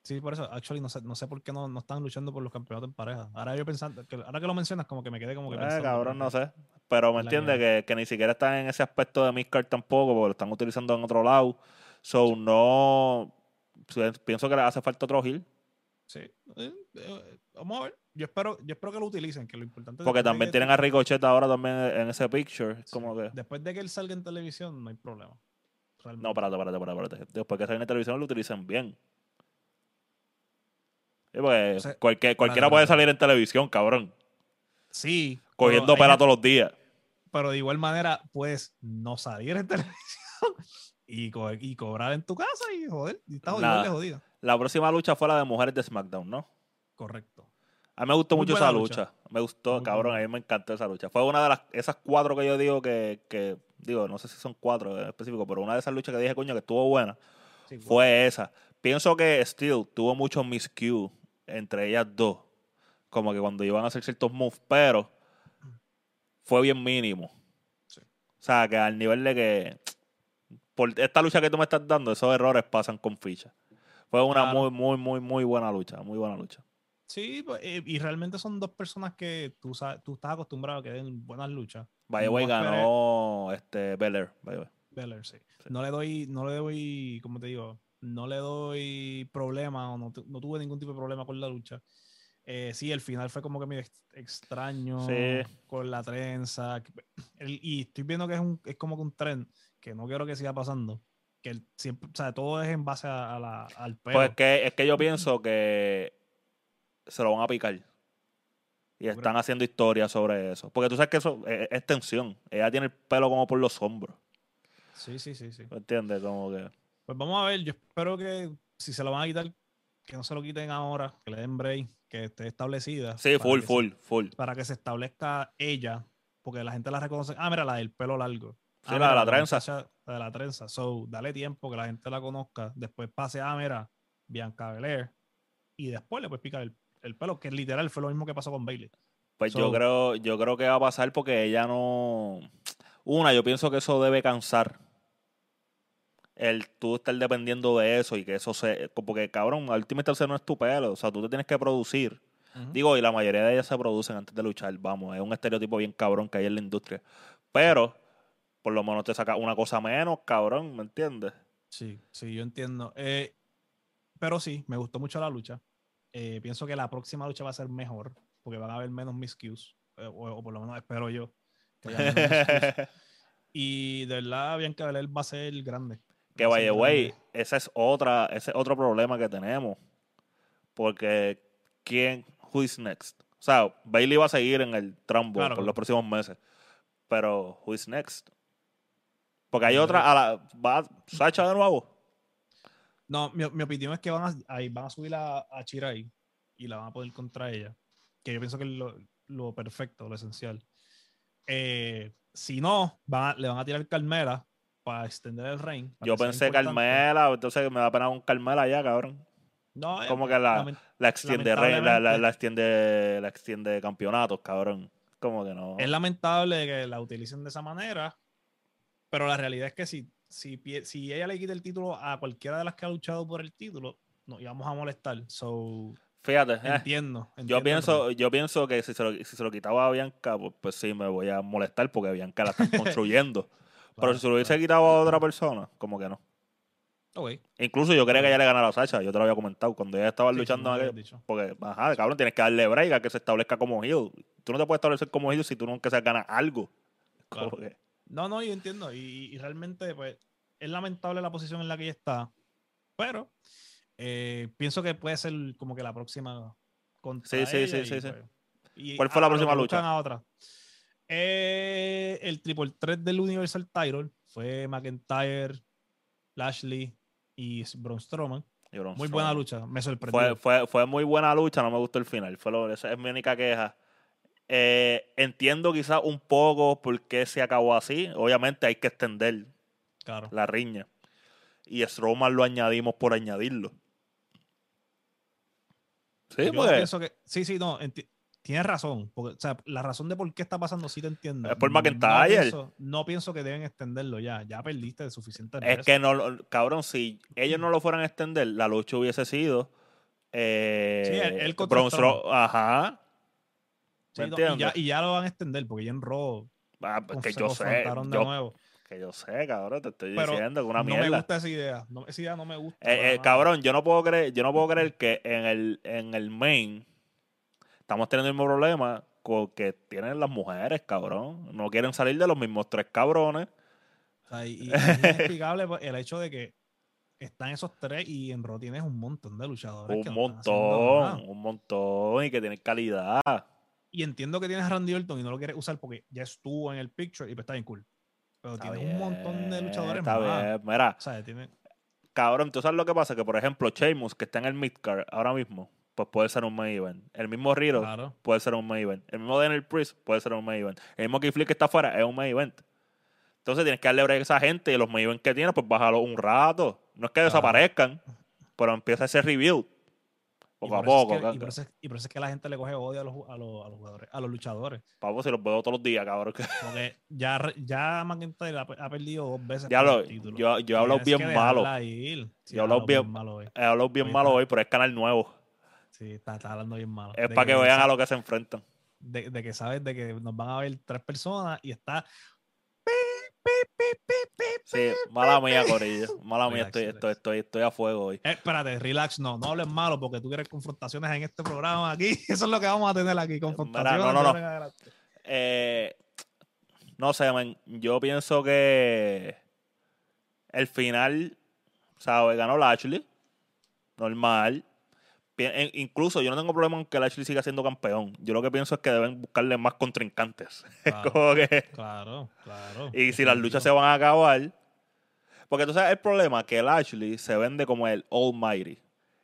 Speaker 1: Sí, por eso, actually, no sé, no sé por qué no, no están luchando por los campeonatos en pareja. Ahora yo pensando, que, ahora que lo mencionas, como que me quedé como que
Speaker 2: Eh,
Speaker 1: pensando.
Speaker 2: cabrón, no sé. Pero me entiende que, que ni siquiera están en ese aspecto de midcard tampoco, porque lo están utilizando en otro lado. So, no. Pienso que le hace falta otro heel.
Speaker 1: Sí. Eh, eh, vamos a ver. Yo espero, yo espero que lo utilicen, que lo importante
Speaker 2: Porque también
Speaker 1: que-
Speaker 2: tienen a Ricochet ahora también en ese picture.
Speaker 1: sí,
Speaker 2: Como que.
Speaker 1: Después de que él salga en televisión, no hay problema. Realmente.
Speaker 2: No, espérate, espérate, espérate. Después que salen en televisión lo utilicen bien. Sí, porque
Speaker 1: O sea,
Speaker 2: cualquier- cualquiera puede salir en televisión, cabrón.
Speaker 1: Sí.
Speaker 2: Cogiendo pela todos los días.
Speaker 1: Pero de igual manera, puedes no salir en televisión y, co- y cobrar en tu casa y joder, y estás de jodido.
Speaker 2: La próxima lucha fue la de mujeres de SmackDown, ¿no?
Speaker 1: Correcto.
Speaker 2: A mí me gustó
Speaker 1: Muy
Speaker 2: mucho esa
Speaker 1: lucha.
Speaker 2: lucha. Me gustó,
Speaker 1: Muy
Speaker 2: cabrón.
Speaker 1: buena.
Speaker 2: A mí me encantó esa lucha. Fue una de las esas cuatro que yo digo que, que digo, no sé si son cuatro en específico, pero una de esas luchas que dije, coño, que estuvo buena,
Speaker 1: Sí,
Speaker 2: fue esa. Pienso que Steel tuvo muchos miscues entre ellas dos. Como que cuando iban a hacer ciertos moves, pero fue bien mínimo.
Speaker 1: Sí.
Speaker 2: O sea, que al nivel de que por esta lucha que tú me estás dando, esos errores pasan con ficha. Fue una
Speaker 1: Claro.
Speaker 2: muy, muy, muy, muy buena lucha. Muy buena lucha.
Speaker 1: Sí, pues, eh, y realmente son dos personas que tú, sabes, tú estás acostumbrado a que den buenas luchas.
Speaker 2: By way, ganó este Belair. by.
Speaker 1: Beller, sí.
Speaker 2: Sí.
Speaker 1: No le doy, no le doy, como te digo, no le doy problema o no, no tuve ningún tipo de problema con la lucha. Eh, sí, el final fue como que medio ex- extraño
Speaker 2: Sí.
Speaker 1: con la trenza. el- y estoy viendo que es, un, es como que un tren que no quiero que siga pasando. que siempre, o sea, todo es en base a, a la, al pelo.
Speaker 2: Pues es que, es que yo pienso que se lo van a picar. Y están haciendo historias sobre eso. Porque tú sabes que eso es, es tensión. Ella tiene el pelo como por los hombros.
Speaker 1: Sí, sí, sí, sí.
Speaker 2: ¿Me entiendes? Como que.
Speaker 1: Pues vamos a ver, yo espero que si se lo van a quitar, que no se lo quiten ahora, que le den break, que esté establecida.
Speaker 2: Sí, full,
Speaker 1: se-
Speaker 2: full, full.
Speaker 1: para que se establezca ella, porque la gente la reconoce. Ah, mira, la del pelo largo.
Speaker 2: Sí,
Speaker 1: Ah,
Speaker 2: la de la trenza.
Speaker 1: muchacha- La de la trenza. So, dale tiempo que la gente la conozca. Después pase, ah, mira, Bianca Belair. Y después le puedes picar el, el pelo, que literal fue lo mismo que pasó con Bailey.
Speaker 2: Pues yo creo, yo creo que va a pasar porque ella no. Una, yo pienso que eso debe cansar. El tú estar dependiendo de eso y que eso se. Porque cabrón, Ultimate Tercer no es tu pelo. O sea, tú te tienes que producir. Digo, y la mayoría de ellas se producen antes de luchar, vamos, es un estereotipo bien cabrón que hay en la industria. Pero, por lo menos te saca una cosa menos, cabrón, ¿me entiendes?
Speaker 1: Sí, sí, yo entiendo. Eh, pero sí, me gustó mucho la lucha. Eh, pienso que la próxima lucha va a ser mejor, porque van a haber menos miscues, eh, o, o por lo menos espero yo. que haya menos y de verdad, Bianca Belair va a ser grande.
Speaker 2: Que güey,
Speaker 1: grande.
Speaker 2: ese es otra, ese es otro problema que tenemos. Porque, ¿quién, who is next? O sea, Bailey va a seguir en el trambo
Speaker 1: Claro,
Speaker 2: por los próximos meses. Pero, who is next? Porque hay otra, a la, va Sacha de nuevo.
Speaker 1: No, mi, mi opinión es que van a, ahí van a subir a, a Chirai y la van a poner contra ella. Que yo pienso que es lo, lo perfecto, lo esencial. Eh, si no, van a- le van a tirar Carmela para extender el reign.
Speaker 2: Yo pensé
Speaker 1: importante.
Speaker 2: Carmela, entonces me da pena con Carmela ya, cabrón.
Speaker 1: No, eh,
Speaker 2: Como que la, la extiende rey, la, la, la extiende la extiende campeonatos, cabrón. Como que no.
Speaker 1: Es lamentable que la utilicen de esa manera, pero la realidad es que si, si, si ella le quita el título a cualquiera de las que ha luchado por el título, nos íbamos a molestar. So,
Speaker 2: Fíjate, eh,
Speaker 1: entiendo,
Speaker 2: yo pienso, yo pienso que si se, lo, si se lo quitaba a Bianca, pues, pues sí me voy a molestar porque Bianca la están construyendo. Pero si se lo hubiese quitado a otra persona, como que no.
Speaker 1: Ok.
Speaker 2: Incluso yo quería que ella le ganara a Sacha, yo te lo había comentado, cuando ella estaba
Speaker 1: Sí,
Speaker 2: luchando en aquel-. Porque, ajá, cabrón, tienes que darle break a que se establezca como heel. Tú no te puedes establecer como heel si tú nunca se ganas algo.
Speaker 1: Claro.
Speaker 2: Que-
Speaker 1: No, no, yo entiendo. Y, y realmente, pues, es lamentable la posición en la que ella está. Pero eh, pienso que puede ser como que la próxima contra
Speaker 2: Sí, sí,
Speaker 1: ella
Speaker 2: sí,
Speaker 1: y,
Speaker 2: sí, sí.
Speaker 1: pues,
Speaker 2: ¿Cuál fue la próxima lucha?
Speaker 1: a otra. Eh, el triple 3 del Universal Title fue McIntyre, Lashley y Braun Strowman.
Speaker 2: y Braun
Speaker 1: Muy buena lucha, me sorprendió.
Speaker 2: Fue, fue, fue muy buena lucha, no me gustó el final. Fue lo- esa es mi única queja. Eh, entiendo quizás un poco por qué se acabó así. Obviamente hay que extender
Speaker 1: claro.
Speaker 2: la riña. Y Strowman lo añadimos por añadirlo. Sí, porque
Speaker 1: que, sí, sí, no, enti- tienes razón. Porque, o sea, la razón de por qué está pasando sí te entiendo.
Speaker 2: Es por
Speaker 1: No
Speaker 2: McIntyre.
Speaker 1: pienso, no pienso que deben extenderlo ya. Ya perdiste de suficiente
Speaker 2: es que no, cabrón, si ellos no lo fueran a extender, la lucha hubiese sido. Eh,
Speaker 1: Sí, él- él contra
Speaker 2: Braun Strowman- Ajá.
Speaker 1: Sí,
Speaker 2: ¿Me
Speaker 1: no, y, ya,
Speaker 2: entiendes?
Speaker 1: y ya lo van a extender porque ya en Raw
Speaker 2: Ah, pues que yo sé.
Speaker 1: de nuevo.
Speaker 2: que yo sé, cabrón, te estoy
Speaker 1: Pero
Speaker 2: diciendo que una
Speaker 1: no
Speaker 2: mierda.
Speaker 1: me gusta esa idea. No, esa idea no me gusta.
Speaker 2: Eh, eh, cabrón, yo no puedo creer, yo no puedo creer que en el, en el main estamos teniendo el mismo problema con que tienen las mujeres, cabrón. No quieren salir de los mismos tres cabrones.
Speaker 1: O sea, y, y es inexplicable pues, el hecho de que están esos tres y en Raw tienes un montón de luchadores. que
Speaker 2: Un montón, un montón y que tienen calidad.
Speaker 1: Y entiendo que tienes a Randy Orton y no lo quieres usar porque ya estuvo en el picture y pues está bien cool. Pero
Speaker 2: Está
Speaker 1: tienes un montón de luchadores
Speaker 2: Está
Speaker 1: más.
Speaker 2: bien, mira,
Speaker 1: O sea, tiene,
Speaker 2: cabrón, tú sabes lo que pasa, que por ejemplo, Sheamus, que está en el midcard ahora mismo, pues puede ser un main event. El mismo
Speaker 1: claro.
Speaker 2: puede ser un main event. El mismo Daniel Priest puede ser un main event. El mismo Keith Lee que está afuera es un main event. Entonces tienes que darle break a esa gente y los main event que tienes, pues bájalo un rato. No es que
Speaker 1: Claro.
Speaker 2: desaparezcan, pero empieza ese.
Speaker 1: Y
Speaker 2: Poco a
Speaker 1: es
Speaker 2: poco.
Speaker 1: que- y, por eso es, y por eso es que la gente le coge odio a los, a los, a los jugadores, a los luchadores.
Speaker 2: Papo, si los veo todos los días, cabrón. que-
Speaker 1: Porque ya, ya McIntyre ha, perdido dos veces.
Speaker 2: Ya lo,
Speaker 1: el título.
Speaker 2: yo, yo he hablado bien malo.
Speaker 1: ir.
Speaker 2: Yo he hablado
Speaker 1: ha
Speaker 2: bien-
Speaker 1: malo hoy.
Speaker 2: He hablado bien
Speaker 1: Oye,
Speaker 2: malo hoy, pero es canal nuevo.
Speaker 1: Sí, está, está hablando bien malo.
Speaker 2: Es
Speaker 1: De
Speaker 2: para que vean a lo que se enfrentan.
Speaker 1: de, de que sabes de que nos van a ver tres personas y está.
Speaker 2: Sí, mala mía, Corillo. Mala mía,
Speaker 1: Relax,
Speaker 2: estoy,
Speaker 1: relax.
Speaker 2: estoy, estoy, estoy a fuego hoy.
Speaker 1: Eh, espérate, relax, no, no hables malo porque tú quieres confrontaciones en este programa aquí. Eso es lo que vamos a tener aquí, confrontaciones.
Speaker 2: no, no, no. Eh, no sé, man, yo pienso que El final, ¿sabes? Ganó Lashley. Normal. Incluso yo no tengo problema con que Lashley siga siendo campeón. Yo lo que pienso es que deben buscarle más contrincantes.
Speaker 1: Claro.
Speaker 2: Como que-
Speaker 1: Claro, claro.
Speaker 2: y si las luchas se van a acabar. Porque tú sabes el problema, que Lashley se vende como el Almighty.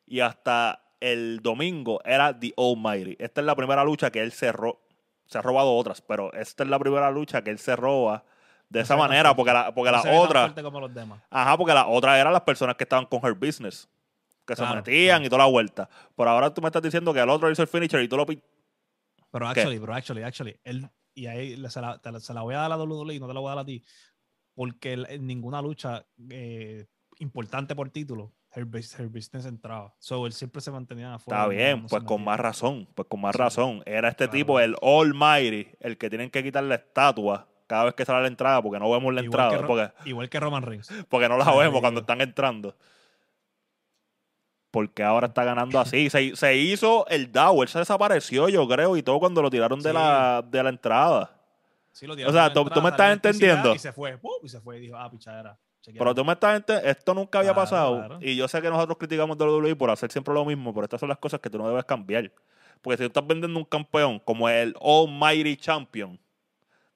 Speaker 2: Y hasta el domingo era The Almighty. Esta es la primera lucha que él se, ro- se ha robado otras, pero esta es la primera lucha que él se roba de
Speaker 1: No
Speaker 2: esa manera, porque la, porque
Speaker 1: No
Speaker 2: la otra,
Speaker 1: como los demás.
Speaker 2: ajá, porque la otra eran las personas que estaban con her business, que se metían
Speaker 1: claro.
Speaker 2: y toda la vuelta. Por ahora tú me estás diciendo que el otro hizo el finisher y tú lo
Speaker 1: Pero
Speaker 2: ¿Qué?
Speaker 1: actually, pero actually, actually, él, y ahí se la, te la- se la voy a dar a la WWE y no te la voy a dar a ti, porque en ninguna lucha eh, importante por título, her, bus- her business entraba. So, él siempre se mantenía afuera.
Speaker 2: Está bien,
Speaker 1: no
Speaker 2: pues con más razón, pues con más
Speaker 1: Sí.
Speaker 2: razón. Era este
Speaker 1: Claro.
Speaker 2: tipo, el Almighty, el que tienen que quitar la estatua cada vez que sale la entrada, porque no vemos la
Speaker 1: Igual
Speaker 2: entrada,
Speaker 1: que Ro-
Speaker 2: porque,
Speaker 1: Igual que Roman Reigns.
Speaker 2: porque no la vemos cuando están entrando. Porque ahora está ganando así. Se, se hizo el Dow, él se desapareció, yo creo, y todo cuando lo tiraron de, la, de la entrada.
Speaker 1: Sí, lo
Speaker 2: O
Speaker 1: tiraron
Speaker 2: sea,
Speaker 1: a la
Speaker 2: tú- me estás entendiendo.
Speaker 1: Y se fue, ¡pum! y se fue y dijo, ah, pichadera.
Speaker 2: Pero tú me estás ente- esto nunca había
Speaker 1: Claro,
Speaker 2: pasado.
Speaker 1: claro.
Speaker 2: Y yo sé que nosotros criticamos WWE por hacer siempre lo mismo, pero estas son las cosas que tú no debes cambiar. Porque si tú estás vendiendo un campeón como el Almighty Champion,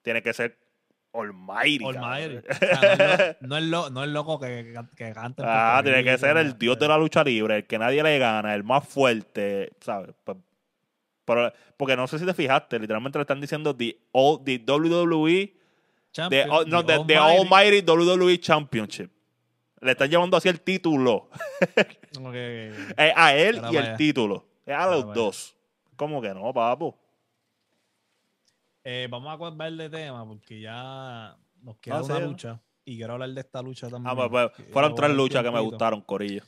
Speaker 2: tiene que ser Almighty.
Speaker 1: Almighty. O sea, no, es lo- no es loco que, que cante.
Speaker 2: ah, tiene que ser el dios de la lucha libre, el que nadie le gana, el más fuerte, ¿sabes? Pues- pero- porque no sé si te fijaste, literalmente le están diciendo the, all, the WWE, the,
Speaker 1: Champion,
Speaker 2: oh, no,
Speaker 1: the
Speaker 2: the, the
Speaker 1: Almighty.
Speaker 2: Almighty WWE Championship. Le están llevando así el título.
Speaker 1: Como que-
Speaker 2: Eh, a él
Speaker 1: Mira
Speaker 2: y el título. A los dos. ¿Cómo que no, papo?
Speaker 1: Eh, vamos a cambiar de tema porque ya nos queda
Speaker 2: Ah,
Speaker 1: una
Speaker 2: sí.
Speaker 1: lucha y quiero hablar de esta lucha también.
Speaker 2: Ah, pues, pues,
Speaker 1: que
Speaker 2: fueron tres luchas que me gustaron, Corillo.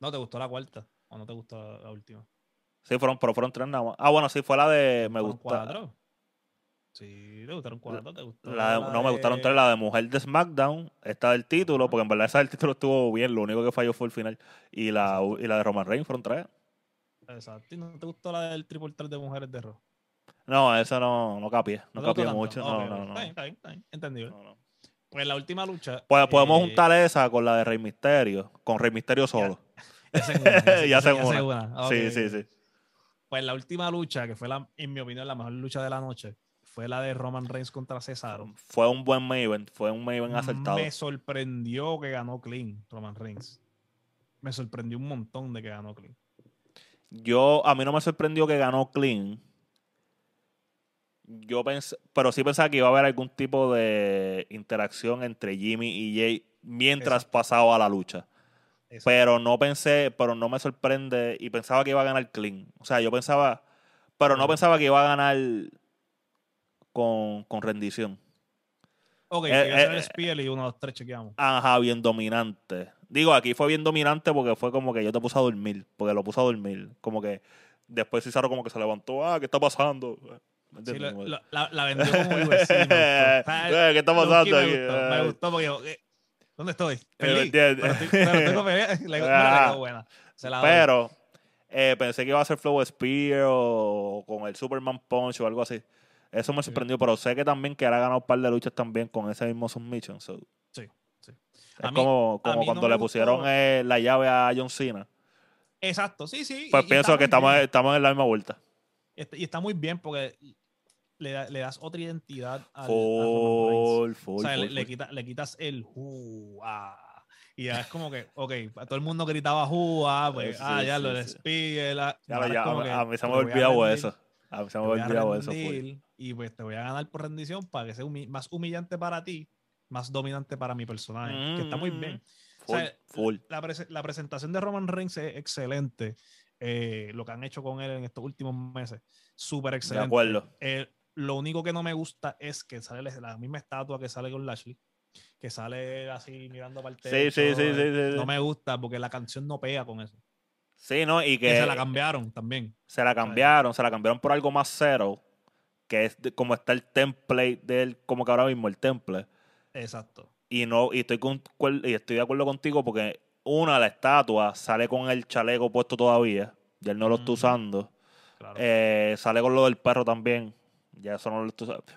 Speaker 1: ¿No te gustó la cuarta? ¿O no te gustó la, la última?
Speaker 2: Sí, fueron, pero fueron tres nada más. Ah, bueno, sí, fue la de me
Speaker 1: ¿Fueron
Speaker 2: gusta.
Speaker 1: cuatro? Sí, te gustaron cuatro. ¿Te gustó
Speaker 2: La de-
Speaker 1: la
Speaker 2: no, me gustaron tres, la de mujer de SmackDown, esta del título, porque en verdad esa del título estuvo bien, lo único que falló fue el final. Y la, y la de Roman Reigns fueron tres.
Speaker 1: Exacto. ¿Y no te gustó la del triple threat de mujeres de Raw?
Speaker 2: No, esa no, no capié, no, capié
Speaker 1: tanto?
Speaker 2: mucho.
Speaker 1: Ok,
Speaker 2: No, no, no.
Speaker 1: Está bien, está bien, está bien. Entendible.
Speaker 2: No, no.
Speaker 1: Pues la última lucha.
Speaker 2: Pues, podemos
Speaker 1: eh,
Speaker 2: juntar esa con la de Rey Misterio, con Rey Misterio solo.
Speaker 1: ya una.
Speaker 2: Sí, sí, sí.
Speaker 1: Pues la última lucha, que fue, la, en mi opinión, la mejor lucha de la noche, fue la de Roman Reigns contra Cesaro.
Speaker 2: Fue un buen main event, fue un main event acertado.
Speaker 1: Me sorprendió que ganó clean Roman Reigns. Me sorprendió un montón de que ganó clean.
Speaker 2: Yo, a mí no me sorprendió que ganó Clean. Yo pensé, pero sí pensaba que iba a haber algún tipo de interacción entre Jimmy y Jay mientras
Speaker 1: Exacto.
Speaker 2: pasaba la lucha.
Speaker 1: Exacto.
Speaker 2: Pero no pensé, pero no me sorprende y pensaba que iba a ganar Clean. O sea, yo pensaba, pero no pensaba que iba a ganar con, con rendición.
Speaker 1: ok,
Speaker 2: eh,
Speaker 1: que iba a ser
Speaker 2: eh,
Speaker 1: el y uno, dos, tres chequeamos.
Speaker 2: Ajá, bien dominante. Digo, aquí fue bien dominante porque fue como que yo te puse a dormir, porque lo puse a dormir. Como que después Cesaro como que se levantó, ah, ¿qué está pasando?
Speaker 1: La, la vendió como UFC.
Speaker 2: Eh, ¿Qué está pasando
Speaker 1: me
Speaker 2: aquí?
Speaker 1: gustó, me
Speaker 2: Eh,
Speaker 1: gustó porque yo, eh, ¿dónde estoy? Pero estoy, pero buena. Se la.
Speaker 2: Pero eh, pensé que iba a ser Flow Spear o con el Superman Punch o algo así. Eso me
Speaker 1: Sí.
Speaker 2: sorprendió, pero sé que también que ha ganado un par de luchas también con ese mismo submission. so,
Speaker 1: Sí, sí.
Speaker 2: Es
Speaker 1: A
Speaker 2: como, como cuando
Speaker 1: no
Speaker 2: le pusieron eh, la llave a John Cena.
Speaker 1: Exacto, sí, sí.
Speaker 2: Pues
Speaker 1: y-
Speaker 2: pienso que estamos, estamos en la misma vuelta.
Speaker 1: Y está muy bien porque le, da- le das otra identidad al, a Roman Reigns.
Speaker 2: Full, full,
Speaker 1: O sea,
Speaker 2: full,
Speaker 1: le, le
Speaker 2: full.
Speaker 1: quita- le quitas el "Ju, ah", Y ya es como que, ok, todo el mundo gritaba "Ju, ah", pues,
Speaker 2: Sí,
Speaker 1: ah, ya
Speaker 2: sí,
Speaker 1: lo del. Spiegel,
Speaker 2: Ya, ya, a,
Speaker 1: que
Speaker 2: a mí se me ha olvidado eso. A mí se me ha olvidado eso. full.
Speaker 1: rendir, Y pues te voy a ganar por rendición para que sea humi- más humillante para ti, más dominante para mi personaje, que está muy
Speaker 2: Mm,
Speaker 1: bien.
Speaker 2: Full,
Speaker 1: O sea,
Speaker 2: full.
Speaker 1: La, prese- la presentación de Roman Reigns es excelente. eh, lo que han hecho con él en estos últimos meses, súper
Speaker 2: De
Speaker 1: excelente.
Speaker 2: acuerdo.
Speaker 1: Eh, lo único que no me gusta es que sale la- misma estatua que sale con Lashley, que sale así mirando para el techo.
Speaker 2: sí, sí, sí,
Speaker 1: eh,
Speaker 2: sí,
Speaker 1: No
Speaker 2: sí.
Speaker 1: me gusta porque la canción no pega con eso.
Speaker 2: Sí, ¿no? Y
Speaker 1: Que
Speaker 2: que
Speaker 1: se la cambiaron también.
Speaker 2: se la cambiaron, se la cambiaron por algo más cero, que es como está el template de él, como que ahora mismo el template.
Speaker 1: Exacto.
Speaker 2: Y no, y estoy con, y estoy de acuerdo contigo porque una, la estatua sale con el chaleco puesto todavía, y él no lo está usando.
Speaker 1: Claro.
Speaker 2: Eh, sale con lo del perro también. Ya eso no.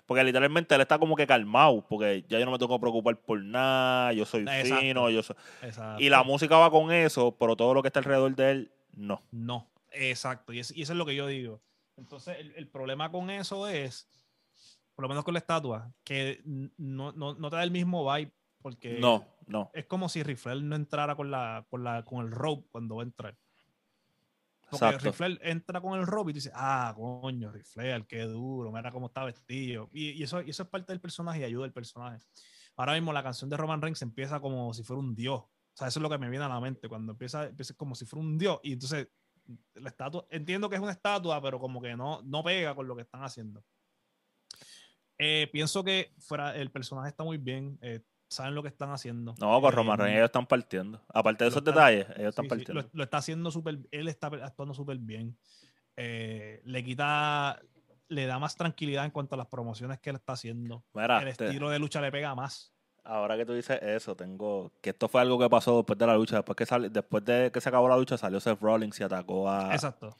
Speaker 2: Porque literalmente él está como que calmado, porque ya yo no me tengo que preocupar por nada, yo soy
Speaker 1: Exacto.
Speaker 2: fino, yo soy...
Speaker 1: Exacto.
Speaker 2: Y la música va con eso, pero todo lo que está alrededor de él, no.
Speaker 1: No, exacto. Y, es- y eso es lo que yo digo. Entonces, el, el problema con eso es, por lo menos con la estatua, que no, no, no te da el mismo vibe, porque
Speaker 2: No, no.
Speaker 1: es como si Rifle no entrara con, la, con, la, con el rope cuando va a entrar. Porque
Speaker 2: Exacto.
Speaker 1: Rifle entra con el rope y tú dices, ah, coño, Rifle, qué duro, mira cómo está vestido. Y, y eso, y eso es parte del personaje y ayuda al personaje. Ahora mismo la canción de Roman Reigns empieza como si fuera un dios. O sea, eso es lo que me viene a la mente. Cuando empieza, empieza como si fuera un dios. Y entonces, la estatua, entiendo que es una estatua, pero como que no, no pega con lo que están haciendo. Eh, pienso que fuera, el personaje está muy bien. eh, saben lo que están haciendo.
Speaker 2: No, con
Speaker 1: Eh,
Speaker 2: Roman Reigns ellos están partiendo. Aparte de esos detalles, ellos están
Speaker 1: Sí, sí,
Speaker 2: partiendo.
Speaker 1: lo, lo está haciendo súper, él está actuando súper bien. Eh, le quita, le da más tranquilidad en cuanto a las promociones que él está haciendo.
Speaker 2: Mira,
Speaker 1: el
Speaker 2: te-
Speaker 1: estilo de lucha le pega más.
Speaker 2: ahora que tú dices eso, tengo que esto fue algo que pasó después de la lucha, después que sale, después de que se acabó la lucha salió Seth Rollins y atacó a,
Speaker 1: Exacto.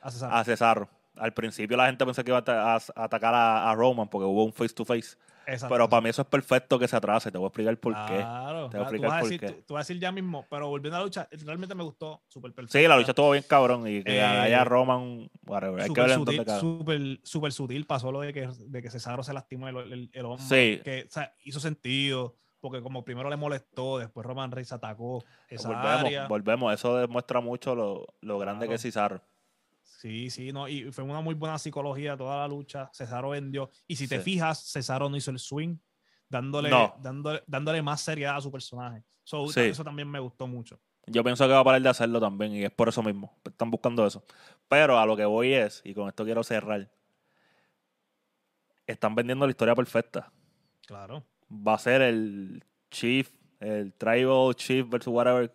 Speaker 1: A Cesaro.
Speaker 2: a Cesaro. Al principio la gente pensó que iba a, ata- a- atacar a, a Roman porque hubo un face to face,
Speaker 1: Exacto.
Speaker 2: pero para mí eso es perfecto que se atrase, te voy a explicar por qué.
Speaker 1: Claro,
Speaker 2: Te voy a
Speaker 1: claro, tú,
Speaker 2: explicar
Speaker 1: vas a
Speaker 2: por
Speaker 1: decir,
Speaker 2: qué.
Speaker 1: tú, tú vas a decir ya mismo, pero volviendo a la lucha, realmente me gustó súper perfecto.
Speaker 2: Sí, la lucha estuvo bien cabrón y que
Speaker 1: Eh,
Speaker 2: haya Roman, whatever, hay que ver en
Speaker 1: sutil, súper, súper sutil pasó lo de que, de que Cesaro se lastimó el, el, el hombro.
Speaker 2: Sí.
Speaker 1: Que o sea, hizo sentido, porque como primero le molestó, después Roman Reigns atacó esa
Speaker 2: Volvemos,
Speaker 1: área.
Speaker 2: volvemos, eso demuestra mucho lo, lo grande
Speaker 1: Claro.
Speaker 2: que es Cesaro.
Speaker 1: Sí, sí, no, y fue una muy buena psicología toda la lucha. Cesaro vendió. Y si te
Speaker 2: Sí.
Speaker 1: fijas, Cesaro no hizo el swing, dándole,
Speaker 2: No.
Speaker 1: dándole, dándole más seriedad a su personaje. So,
Speaker 2: Sí.
Speaker 1: Eso también me gustó mucho.
Speaker 2: Yo pienso que va a parar de hacerlo también y es por eso mismo. Están buscando eso. Pero a lo que voy es, y con esto quiero cerrar, están vendiendo la historia perfecta.
Speaker 1: Claro.
Speaker 2: Va a ser el Chief, el Tribal Chief versus whatever,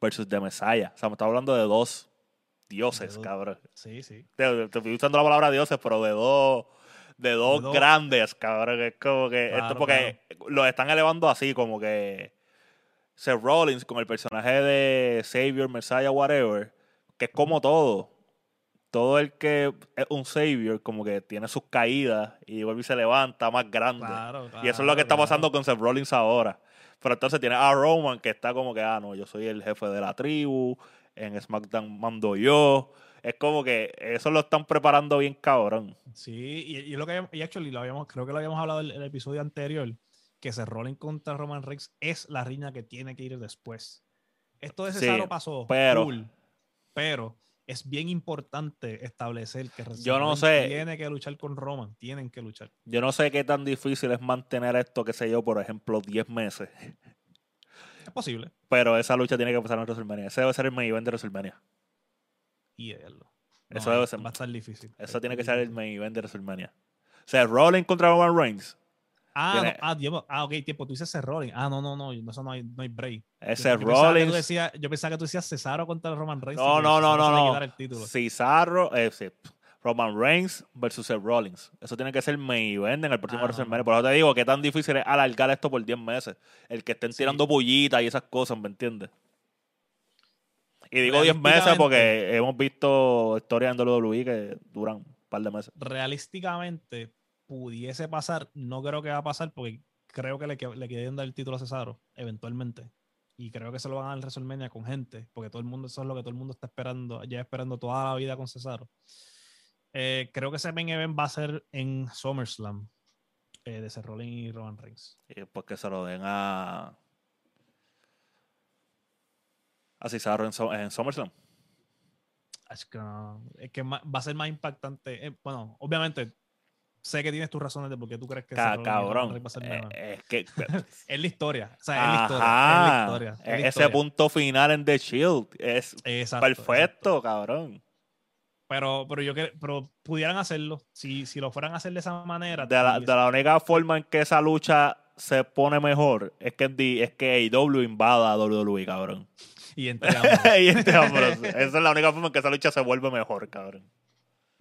Speaker 2: versus The Messiah. O sea, me está hablando de dos dioses,
Speaker 1: De
Speaker 2: cabrón.
Speaker 1: Sí, sí.
Speaker 2: Te, te estoy usando la palabra dioses, pero de dos, de dos,
Speaker 1: De dos.
Speaker 2: grandes, cabrón. Es como que, esto
Speaker 1: Claro,
Speaker 2: porque los están elevando así, como que Seth Rollins con el personaje de Savior, Messiah, whatever, que es como todo. Todo el que es un Savior, como que tiene sus caídas y vuelve y se levanta más grande.
Speaker 1: Claro,
Speaker 2: y eso es lo que está
Speaker 1: claro,
Speaker 2: pasando con Seth Rollins ahora. Pero entonces tiene a Roman que está como que, ah, no, yo soy el jefe de la tribu, en SmackDown mando yo. Es como que eso lo están preparando bien cabrón.
Speaker 1: Sí, y, y lo que y actually lo habíamos, creo que lo habíamos hablado en el, el episodio anterior, que se Rollins contra Roman Reigns es la riña que tiene que ir después. Esto de
Speaker 2: Sí,
Speaker 1: Cesaro pasó,
Speaker 2: pero-
Speaker 1: cool, pero es bien importante establecer que
Speaker 2: Yo no sé.
Speaker 1: tiene que luchar con Roman, tienen que luchar.
Speaker 2: Yo no sé qué tan difícil es mantener esto, qué sé yo, por ejemplo, 10 meses.
Speaker 1: Es posible.
Speaker 2: Pero esa lucha tiene que pasar en WrestleMania. Ese debe ser el main event de WrestleMania.
Speaker 1: Y verlo.
Speaker 2: Eso debe ser-
Speaker 1: Va a estar difícil.
Speaker 2: Eso tiene que ser el main event de WrestleMania. O sea, Rollins contra Roman Reigns.
Speaker 1: Ah,
Speaker 2: tiene-
Speaker 1: no, ah, Dios, ah, ok, tiempo, tú dices Seth Rollins. Ah, no, no, no, eso no hay, no hay break.
Speaker 2: Ese
Speaker 1: yo, yo pensaba que tú decías- yo pensaba que tú decías Cesaro contra Roman Reigns.
Speaker 2: No, no, no, no, no. Cesaro, eh, sí, Roman Reigns versus Seth Rollins. Eso tiene que ser main event en el próximo
Speaker 1: Ah,
Speaker 2: WrestleMania. Por eso te digo que tan difícil es alargar esto por 10 meses. El que estén
Speaker 1: Sí.
Speaker 2: tirando pullitas y esas cosas, ¿me entiendes? Y digo 10 meses porque hemos visto historias en WWE que duran un par de meses.
Speaker 1: realísticamente pudiese pasar, no creo que va a pasar porque creo que le, le quieren dar el título a Cesaro eventualmente. Y creo que se lo van a dar WrestleMania con gente, porque todo el mundo, eso es lo que todo el mundo está esperando, ya esperando toda la vida con Cesaro. Eh, creo que ese main event va a ser en SummerSlam eh, de Seth Rollins y Roman Reigns.
Speaker 2: Y pues que se lo den a. A Cesaro en, en SummerSlam.
Speaker 1: Es que, no, es que ma- va a ser más impactante. Eh, bueno, obviamente, sé que tienes tus razones de por qué tú crees que
Speaker 2: Ca- cabrón.
Speaker 1: Reigns va a ser
Speaker 2: eh, es que.
Speaker 1: Es la historia. O sea, es la historia. Es la historia. es la
Speaker 2: Ese
Speaker 1: historia.
Speaker 2: punto final en The Shield es
Speaker 1: Exacto,
Speaker 2: perfecto,
Speaker 1: exacto.
Speaker 2: cabrón.
Speaker 1: Pero, pero yo cre- pero pudieran hacerlo. Si, si lo fueran a hacer de esa manera.
Speaker 2: De la, de la única forma en que esa lucha se pone mejor es que, es que AEW invada a WWE, cabrón.
Speaker 1: Y entre
Speaker 2: y Ambrose. Esa es la única forma en que esa lucha se vuelve mejor, cabrón.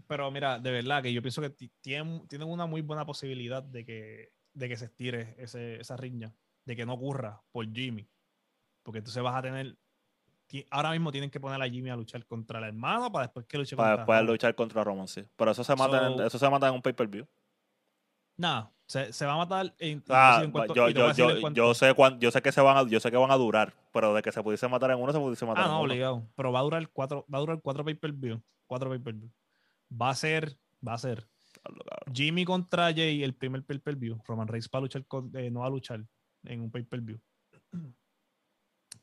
Speaker 1: Pero mira, de verdad que yo pienso que ti- tienen, tienen una muy buena posibilidad de que, de que se estire ese, esa riña. De que no ocurra por Jimmy. Porque entonces vas a tener. Ahora mismo tienen que poner a Jimmy a luchar contra el hermano para después que luche
Speaker 2: Para
Speaker 1: contra
Speaker 2: después
Speaker 1: Roman.
Speaker 2: luchar contra Roman, sí. Pero eso se mata, en,
Speaker 1: So-
Speaker 2: eso se mata en un pay-per-view.
Speaker 1: Nada, se, se va a matar. e- y te
Speaker 2: O
Speaker 1: voy a
Speaker 2: sea,
Speaker 1: decir en cuánto-
Speaker 2: yo, yo,
Speaker 1: en
Speaker 2: yo, yo sé cuán- yo sé que se van a, yo sé que van a durar, pero de que se pudiese matar en uno, se pudiese matar
Speaker 1: Ah,
Speaker 2: en
Speaker 1: no,
Speaker 2: uno.
Speaker 1: obligado. Pero va a durar cuatro, va a durar cuatro pay per view. Cuatro pay per view. Va a ser, va a ser. Jimmy contra Jay el primer pay per view. Roman Reigns va a luchar con, eh, no va a luchar en un pay per view.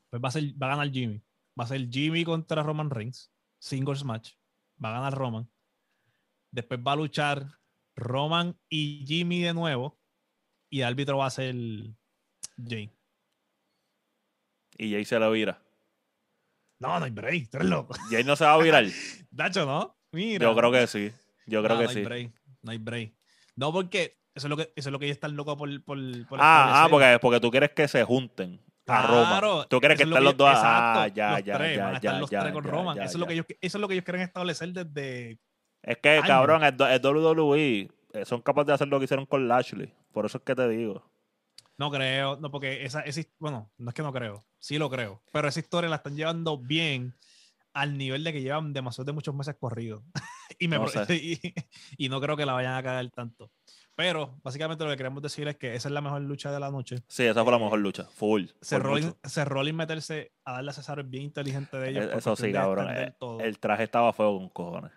Speaker 1: Pues va a ser, va a ganar Jimmy. Va a ser Jimmy contra Roman Reigns. Singles match. Va a ganar Roman. Después va a luchar Roman y Jimmy de nuevo. Y el árbitro va a ser Jay.
Speaker 2: Y Jay se lo vira.
Speaker 1: No, no hay break. Tú eres loco.
Speaker 2: Jay no se va a virar.
Speaker 1: Dacho, ¿no? Mira.
Speaker 2: Yo creo que sí. Yo creo
Speaker 1: No,
Speaker 2: que
Speaker 1: no hay
Speaker 2: sí.
Speaker 1: break, no hay break. No, porque eso es lo que, eso es lo que ellos están locos por, por, por
Speaker 2: Ah, ah porque, porque tú quieres que se junten a Roma.
Speaker 1: Claro,
Speaker 2: Tú quieres que
Speaker 1: eso es
Speaker 2: estén
Speaker 1: lo
Speaker 2: los dos.
Speaker 1: exacto,
Speaker 2: Ah, ya,
Speaker 1: los
Speaker 2: ya,
Speaker 1: tres,
Speaker 2: ya,
Speaker 1: van a estar
Speaker 2: ya,
Speaker 1: los tres con Roman. eso, es lo que ellos, eso es lo que ellos quieren establecer desde.
Speaker 2: Es que,
Speaker 1: años.
Speaker 2: cabrón, el, el WWE eh, son capaces de hacer lo que hicieron con Lashley. Por eso es que te digo.
Speaker 1: No creo, no, porque esa, esa bueno, no es que no creo, sí lo creo, pero esa historia la están llevando bien al nivel de que llevan demasiado de muchos meses corridos. y, me,
Speaker 2: No sé.
Speaker 1: y, y no creo que la vayan a cagar tanto. Pero básicamente lo que queremos decir es que esa es la mejor lucha de la noche.
Speaker 2: Sí, esa fue la
Speaker 1: Eh,
Speaker 2: mejor lucha. Full.
Speaker 1: Rollins meterse a darle a Cesaro es bien inteligente de ellos.
Speaker 2: Eh, Eso sí, cabrón. eh. El traje estaba feo con cojones.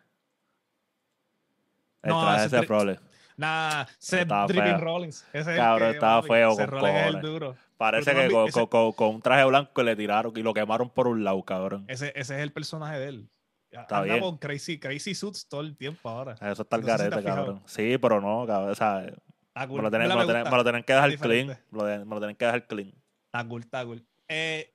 Speaker 2: El
Speaker 1: No,
Speaker 2: traje
Speaker 1: ese
Speaker 2: Rollins.
Speaker 1: Nah, Seth Dripping. Rollins. Ese
Speaker 2: Cabrón, estaba
Speaker 1: Seth
Speaker 2: con
Speaker 1: Rollins es el
Speaker 2: cojones.
Speaker 1: duro.
Speaker 2: Parece que con,
Speaker 1: vi- ese-
Speaker 2: con- con- con un traje blanco le tiraron y lo quemaron por un lado, cabrón.
Speaker 1: Ese, ese es el personaje de él.
Speaker 2: Está
Speaker 1: Anda
Speaker 2: bien.
Speaker 1: con crazy, crazy suits todo el tiempo ahora.
Speaker 2: Eso está el
Speaker 1: si
Speaker 2: garete,
Speaker 1: fijado.
Speaker 2: cabrón. Sí, pero no, cabrón. O sea,
Speaker 1: cool.
Speaker 2: me lo tienen, me lo tienen- me lo tienen que dejar clean. Me lo, de- me lo tienen que dejar clean.
Speaker 1: Está cool, está cool. Eh,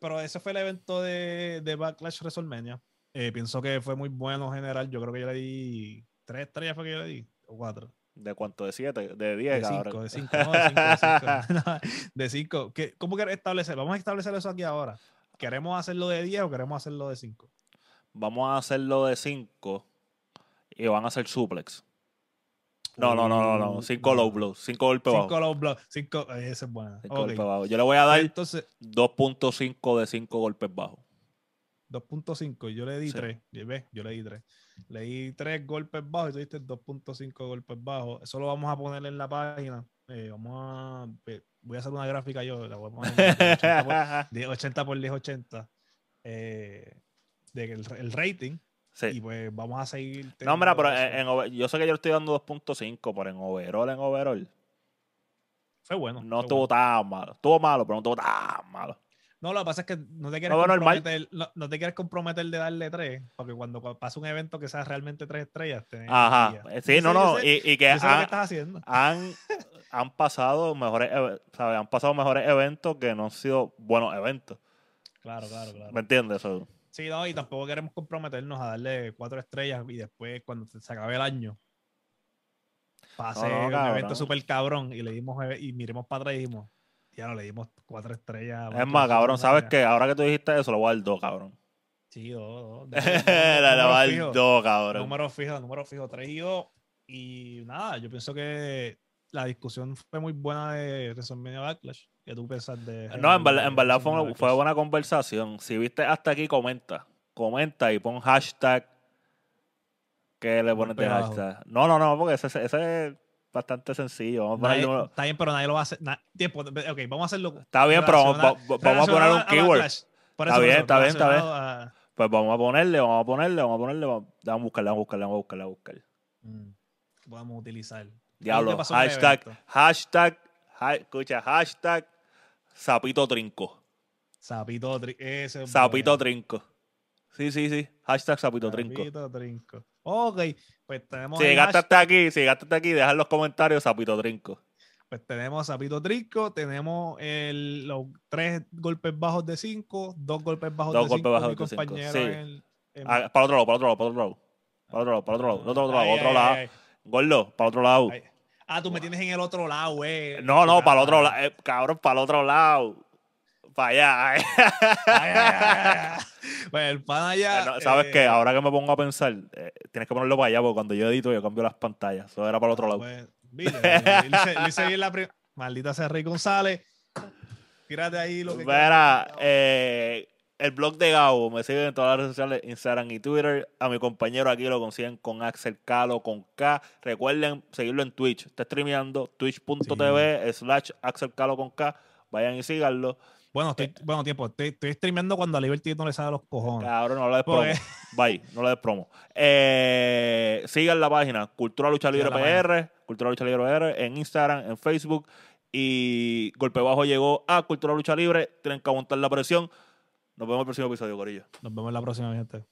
Speaker 1: pero ese fue el evento de, de Backlash WrestleMania. Eh, pienso que fue muy bueno en general. Yo creo que yo le di tres estrellas fue que yo le di, o cuatro.
Speaker 2: ¿De cuánto? ¿De siete? ¿De diez,
Speaker 1: De cinco,
Speaker 2: cabrón?
Speaker 1: de cinco, no, de cinco, de cinco. No, de cinco. ¿Qué- ¿Cómo quieres establecer? Vamos a establecer eso aquí ahora. ¿Queremos hacerlo de 10 o queremos hacerlo de 5?
Speaker 2: Vamos a hacerlo de cinco y van a hacer suplex. No, no, no, no, no. Cinco low blows. Cinco golpes
Speaker 1: 5
Speaker 2: bajos.
Speaker 1: low blows. 5, esa es buena.
Speaker 2: Cinco
Speaker 1: Ok.
Speaker 2: golpes bajos. Yo le voy a dar
Speaker 1: Entonces,
Speaker 2: 2.5 de cinco golpes bajos.
Speaker 1: 2.5, yo le di
Speaker 2: Sí.
Speaker 1: 3. ¿Ves? Yo le di 3. Le di 3 golpes bajos y tú diste 2.5 golpes bajos. Eso lo vamos a poner en la página. Eh, vamos a. Voy a hacer una gráfica yo. La voy a poner de 80 por, de 80 por 10, 80. Eh, de el, rating. Y pues vamos a seguir.
Speaker 2: No, mira, pero
Speaker 1: teniendo
Speaker 2: en,
Speaker 1: eso.
Speaker 2: en over- yo sé que yo le estoy dando 2.5, pero en overall, en overall,
Speaker 1: Fue bueno.
Speaker 2: no
Speaker 1: fue
Speaker 2: estuvo
Speaker 1: bueno.
Speaker 2: tan malo. Estuvo malo, pero no estuvo tan malo.
Speaker 1: No, lo que pasa es que no te quieres
Speaker 2: No,
Speaker 1: comprometer, no, no te quieres comprometer de darle 3, porque cuando cu- pasa un evento que sea realmente 3 estrellas, te
Speaker 2: Ajá. Eh, Sí,
Speaker 1: Yo
Speaker 2: no,
Speaker 1: sé,
Speaker 2: no.
Speaker 1: sé,
Speaker 2: Y, y que
Speaker 1: estás haciendo.
Speaker 2: han, han pasado mejores, eve- ¿sabes? Han pasado mejores eventos que no han sido buenos eventos.
Speaker 1: Claro, claro, claro.
Speaker 2: ¿Me entiendes? Eso?
Speaker 1: Sí, no, y tampoco queremos comprometernos a darle 4 estrellas y después, cuando se acabe el año, pase
Speaker 2: No, no,
Speaker 1: un evento súper cabrón y le dimos y miremos para atrás y dijimos, ya no le dimos 4 estrellas.
Speaker 2: Es más, cabrón, ¿sabes qué? Ahora que tú dijiste eso, le voy a dar dos, cabrón.
Speaker 1: Sí, dos, dos.
Speaker 2: le voy a dar dos, cabrón.
Speaker 1: Número fijo, número fijo, 3 y 2. Y nada, yo pienso que la discusión fue muy buena de WrestleMania Backlash. ¿Qué tú piensas de.?
Speaker 2: No, en verdad, en verdad fue, una- fue buena conversación. Si viste hasta aquí, comenta. Comenta y pon hashtag. ¿Qué le pones de hashtag? No, no, no, porque ese, es bastante sencillo. Vamos
Speaker 1: Nadie- está bien, pero nadie lo va a hacer. na- tiempo, ok, vamos a hacerlo.
Speaker 2: Está bien, pero vamos, a poner un keyword. Está bien, está bien, está bien.
Speaker 1: a-
Speaker 2: Pues vamos a ponerle, vamos a ponerle, vamos a ponerle. Vamos, a buscarle, vamos a buscarle, vamos a buscarle, vamos a buscarle.
Speaker 1: Mm, que podamos utilizar.
Speaker 2: Diablo, hashtag, hashtag, ha- escucha, hashtag sapito trinco.
Speaker 1: Sapito tri- ese es
Speaker 2: Sapito trinco. Sí, sí, sí. Hashtag sapito trinco.
Speaker 1: Sapito trinco. Ok, pues tenemos.
Speaker 2: Si llegaste hasta aquí, si llegaste hasta aquí, deja en los comentarios sapito trinco.
Speaker 1: Pues tenemos Sapito Trinco, tenemos el- los tres golpes bajos de cinco, dos golpes bajos
Speaker 2: Dos
Speaker 1: de
Speaker 2: golpes
Speaker 1: cinco.
Speaker 2: bajos
Speaker 1: mi
Speaker 2: de cinco, sí.
Speaker 1: en el- en-
Speaker 2: Ah, para otro lado, para otro lado, para otro lado. Para otro lado, para otro lado, otro, otro lado,
Speaker 1: Ay,
Speaker 2: otro
Speaker 1: ay,
Speaker 2: lado.
Speaker 1: ay,
Speaker 2: Gordo, para otro lado.
Speaker 1: Ah, tú me tienes en el otro lado, güey.
Speaker 2: No, no, para el otro
Speaker 1: Ah.
Speaker 2: lado. eh, cabrón, para el otro lado. Para allá.
Speaker 1: Ay. Pues el pan allá.
Speaker 2: Eh, no, ¿Sabes
Speaker 1: eh,
Speaker 2: qué? Ahora que me pongo a pensar, eh, tienes que ponerlo para allá, porque cuando yo edito, yo cambio las pantallas. Eso era para el otro lado.
Speaker 1: Pues, mire, le hice- le hice bien la Maldita sea Rey González. Tírate ahí lo que
Speaker 2: Mira, eh, el blog de Gabo. Me siguen en todas las redes sociales, Instagram y Twitter. A mi compañero aquí lo consiguen con Axel Calo, con K. Recuerden seguirlo en Twitch. Está streameando twitch.tv slash Axel Calo con K. Vayan y síganlo.
Speaker 1: Bueno, estoy, bueno tiempo. Estoy, estoy streameando cuando a Liberty no le sale los cojones.
Speaker 2: Cabrón, no le des promo.
Speaker 1: Pues-
Speaker 2: Bye, no le des promo. Eh, sigan la página Cultura Lucha Libre PR, Cultura Lucha Libre PR en Instagram, en Facebook. Y Golpe Bajo llegó a Cultura Lucha Libre. Tienen que aguantar la presión. Nos vemos en el próximo episodio, Corillo.
Speaker 1: Nos vemos en la próxima, mi gente.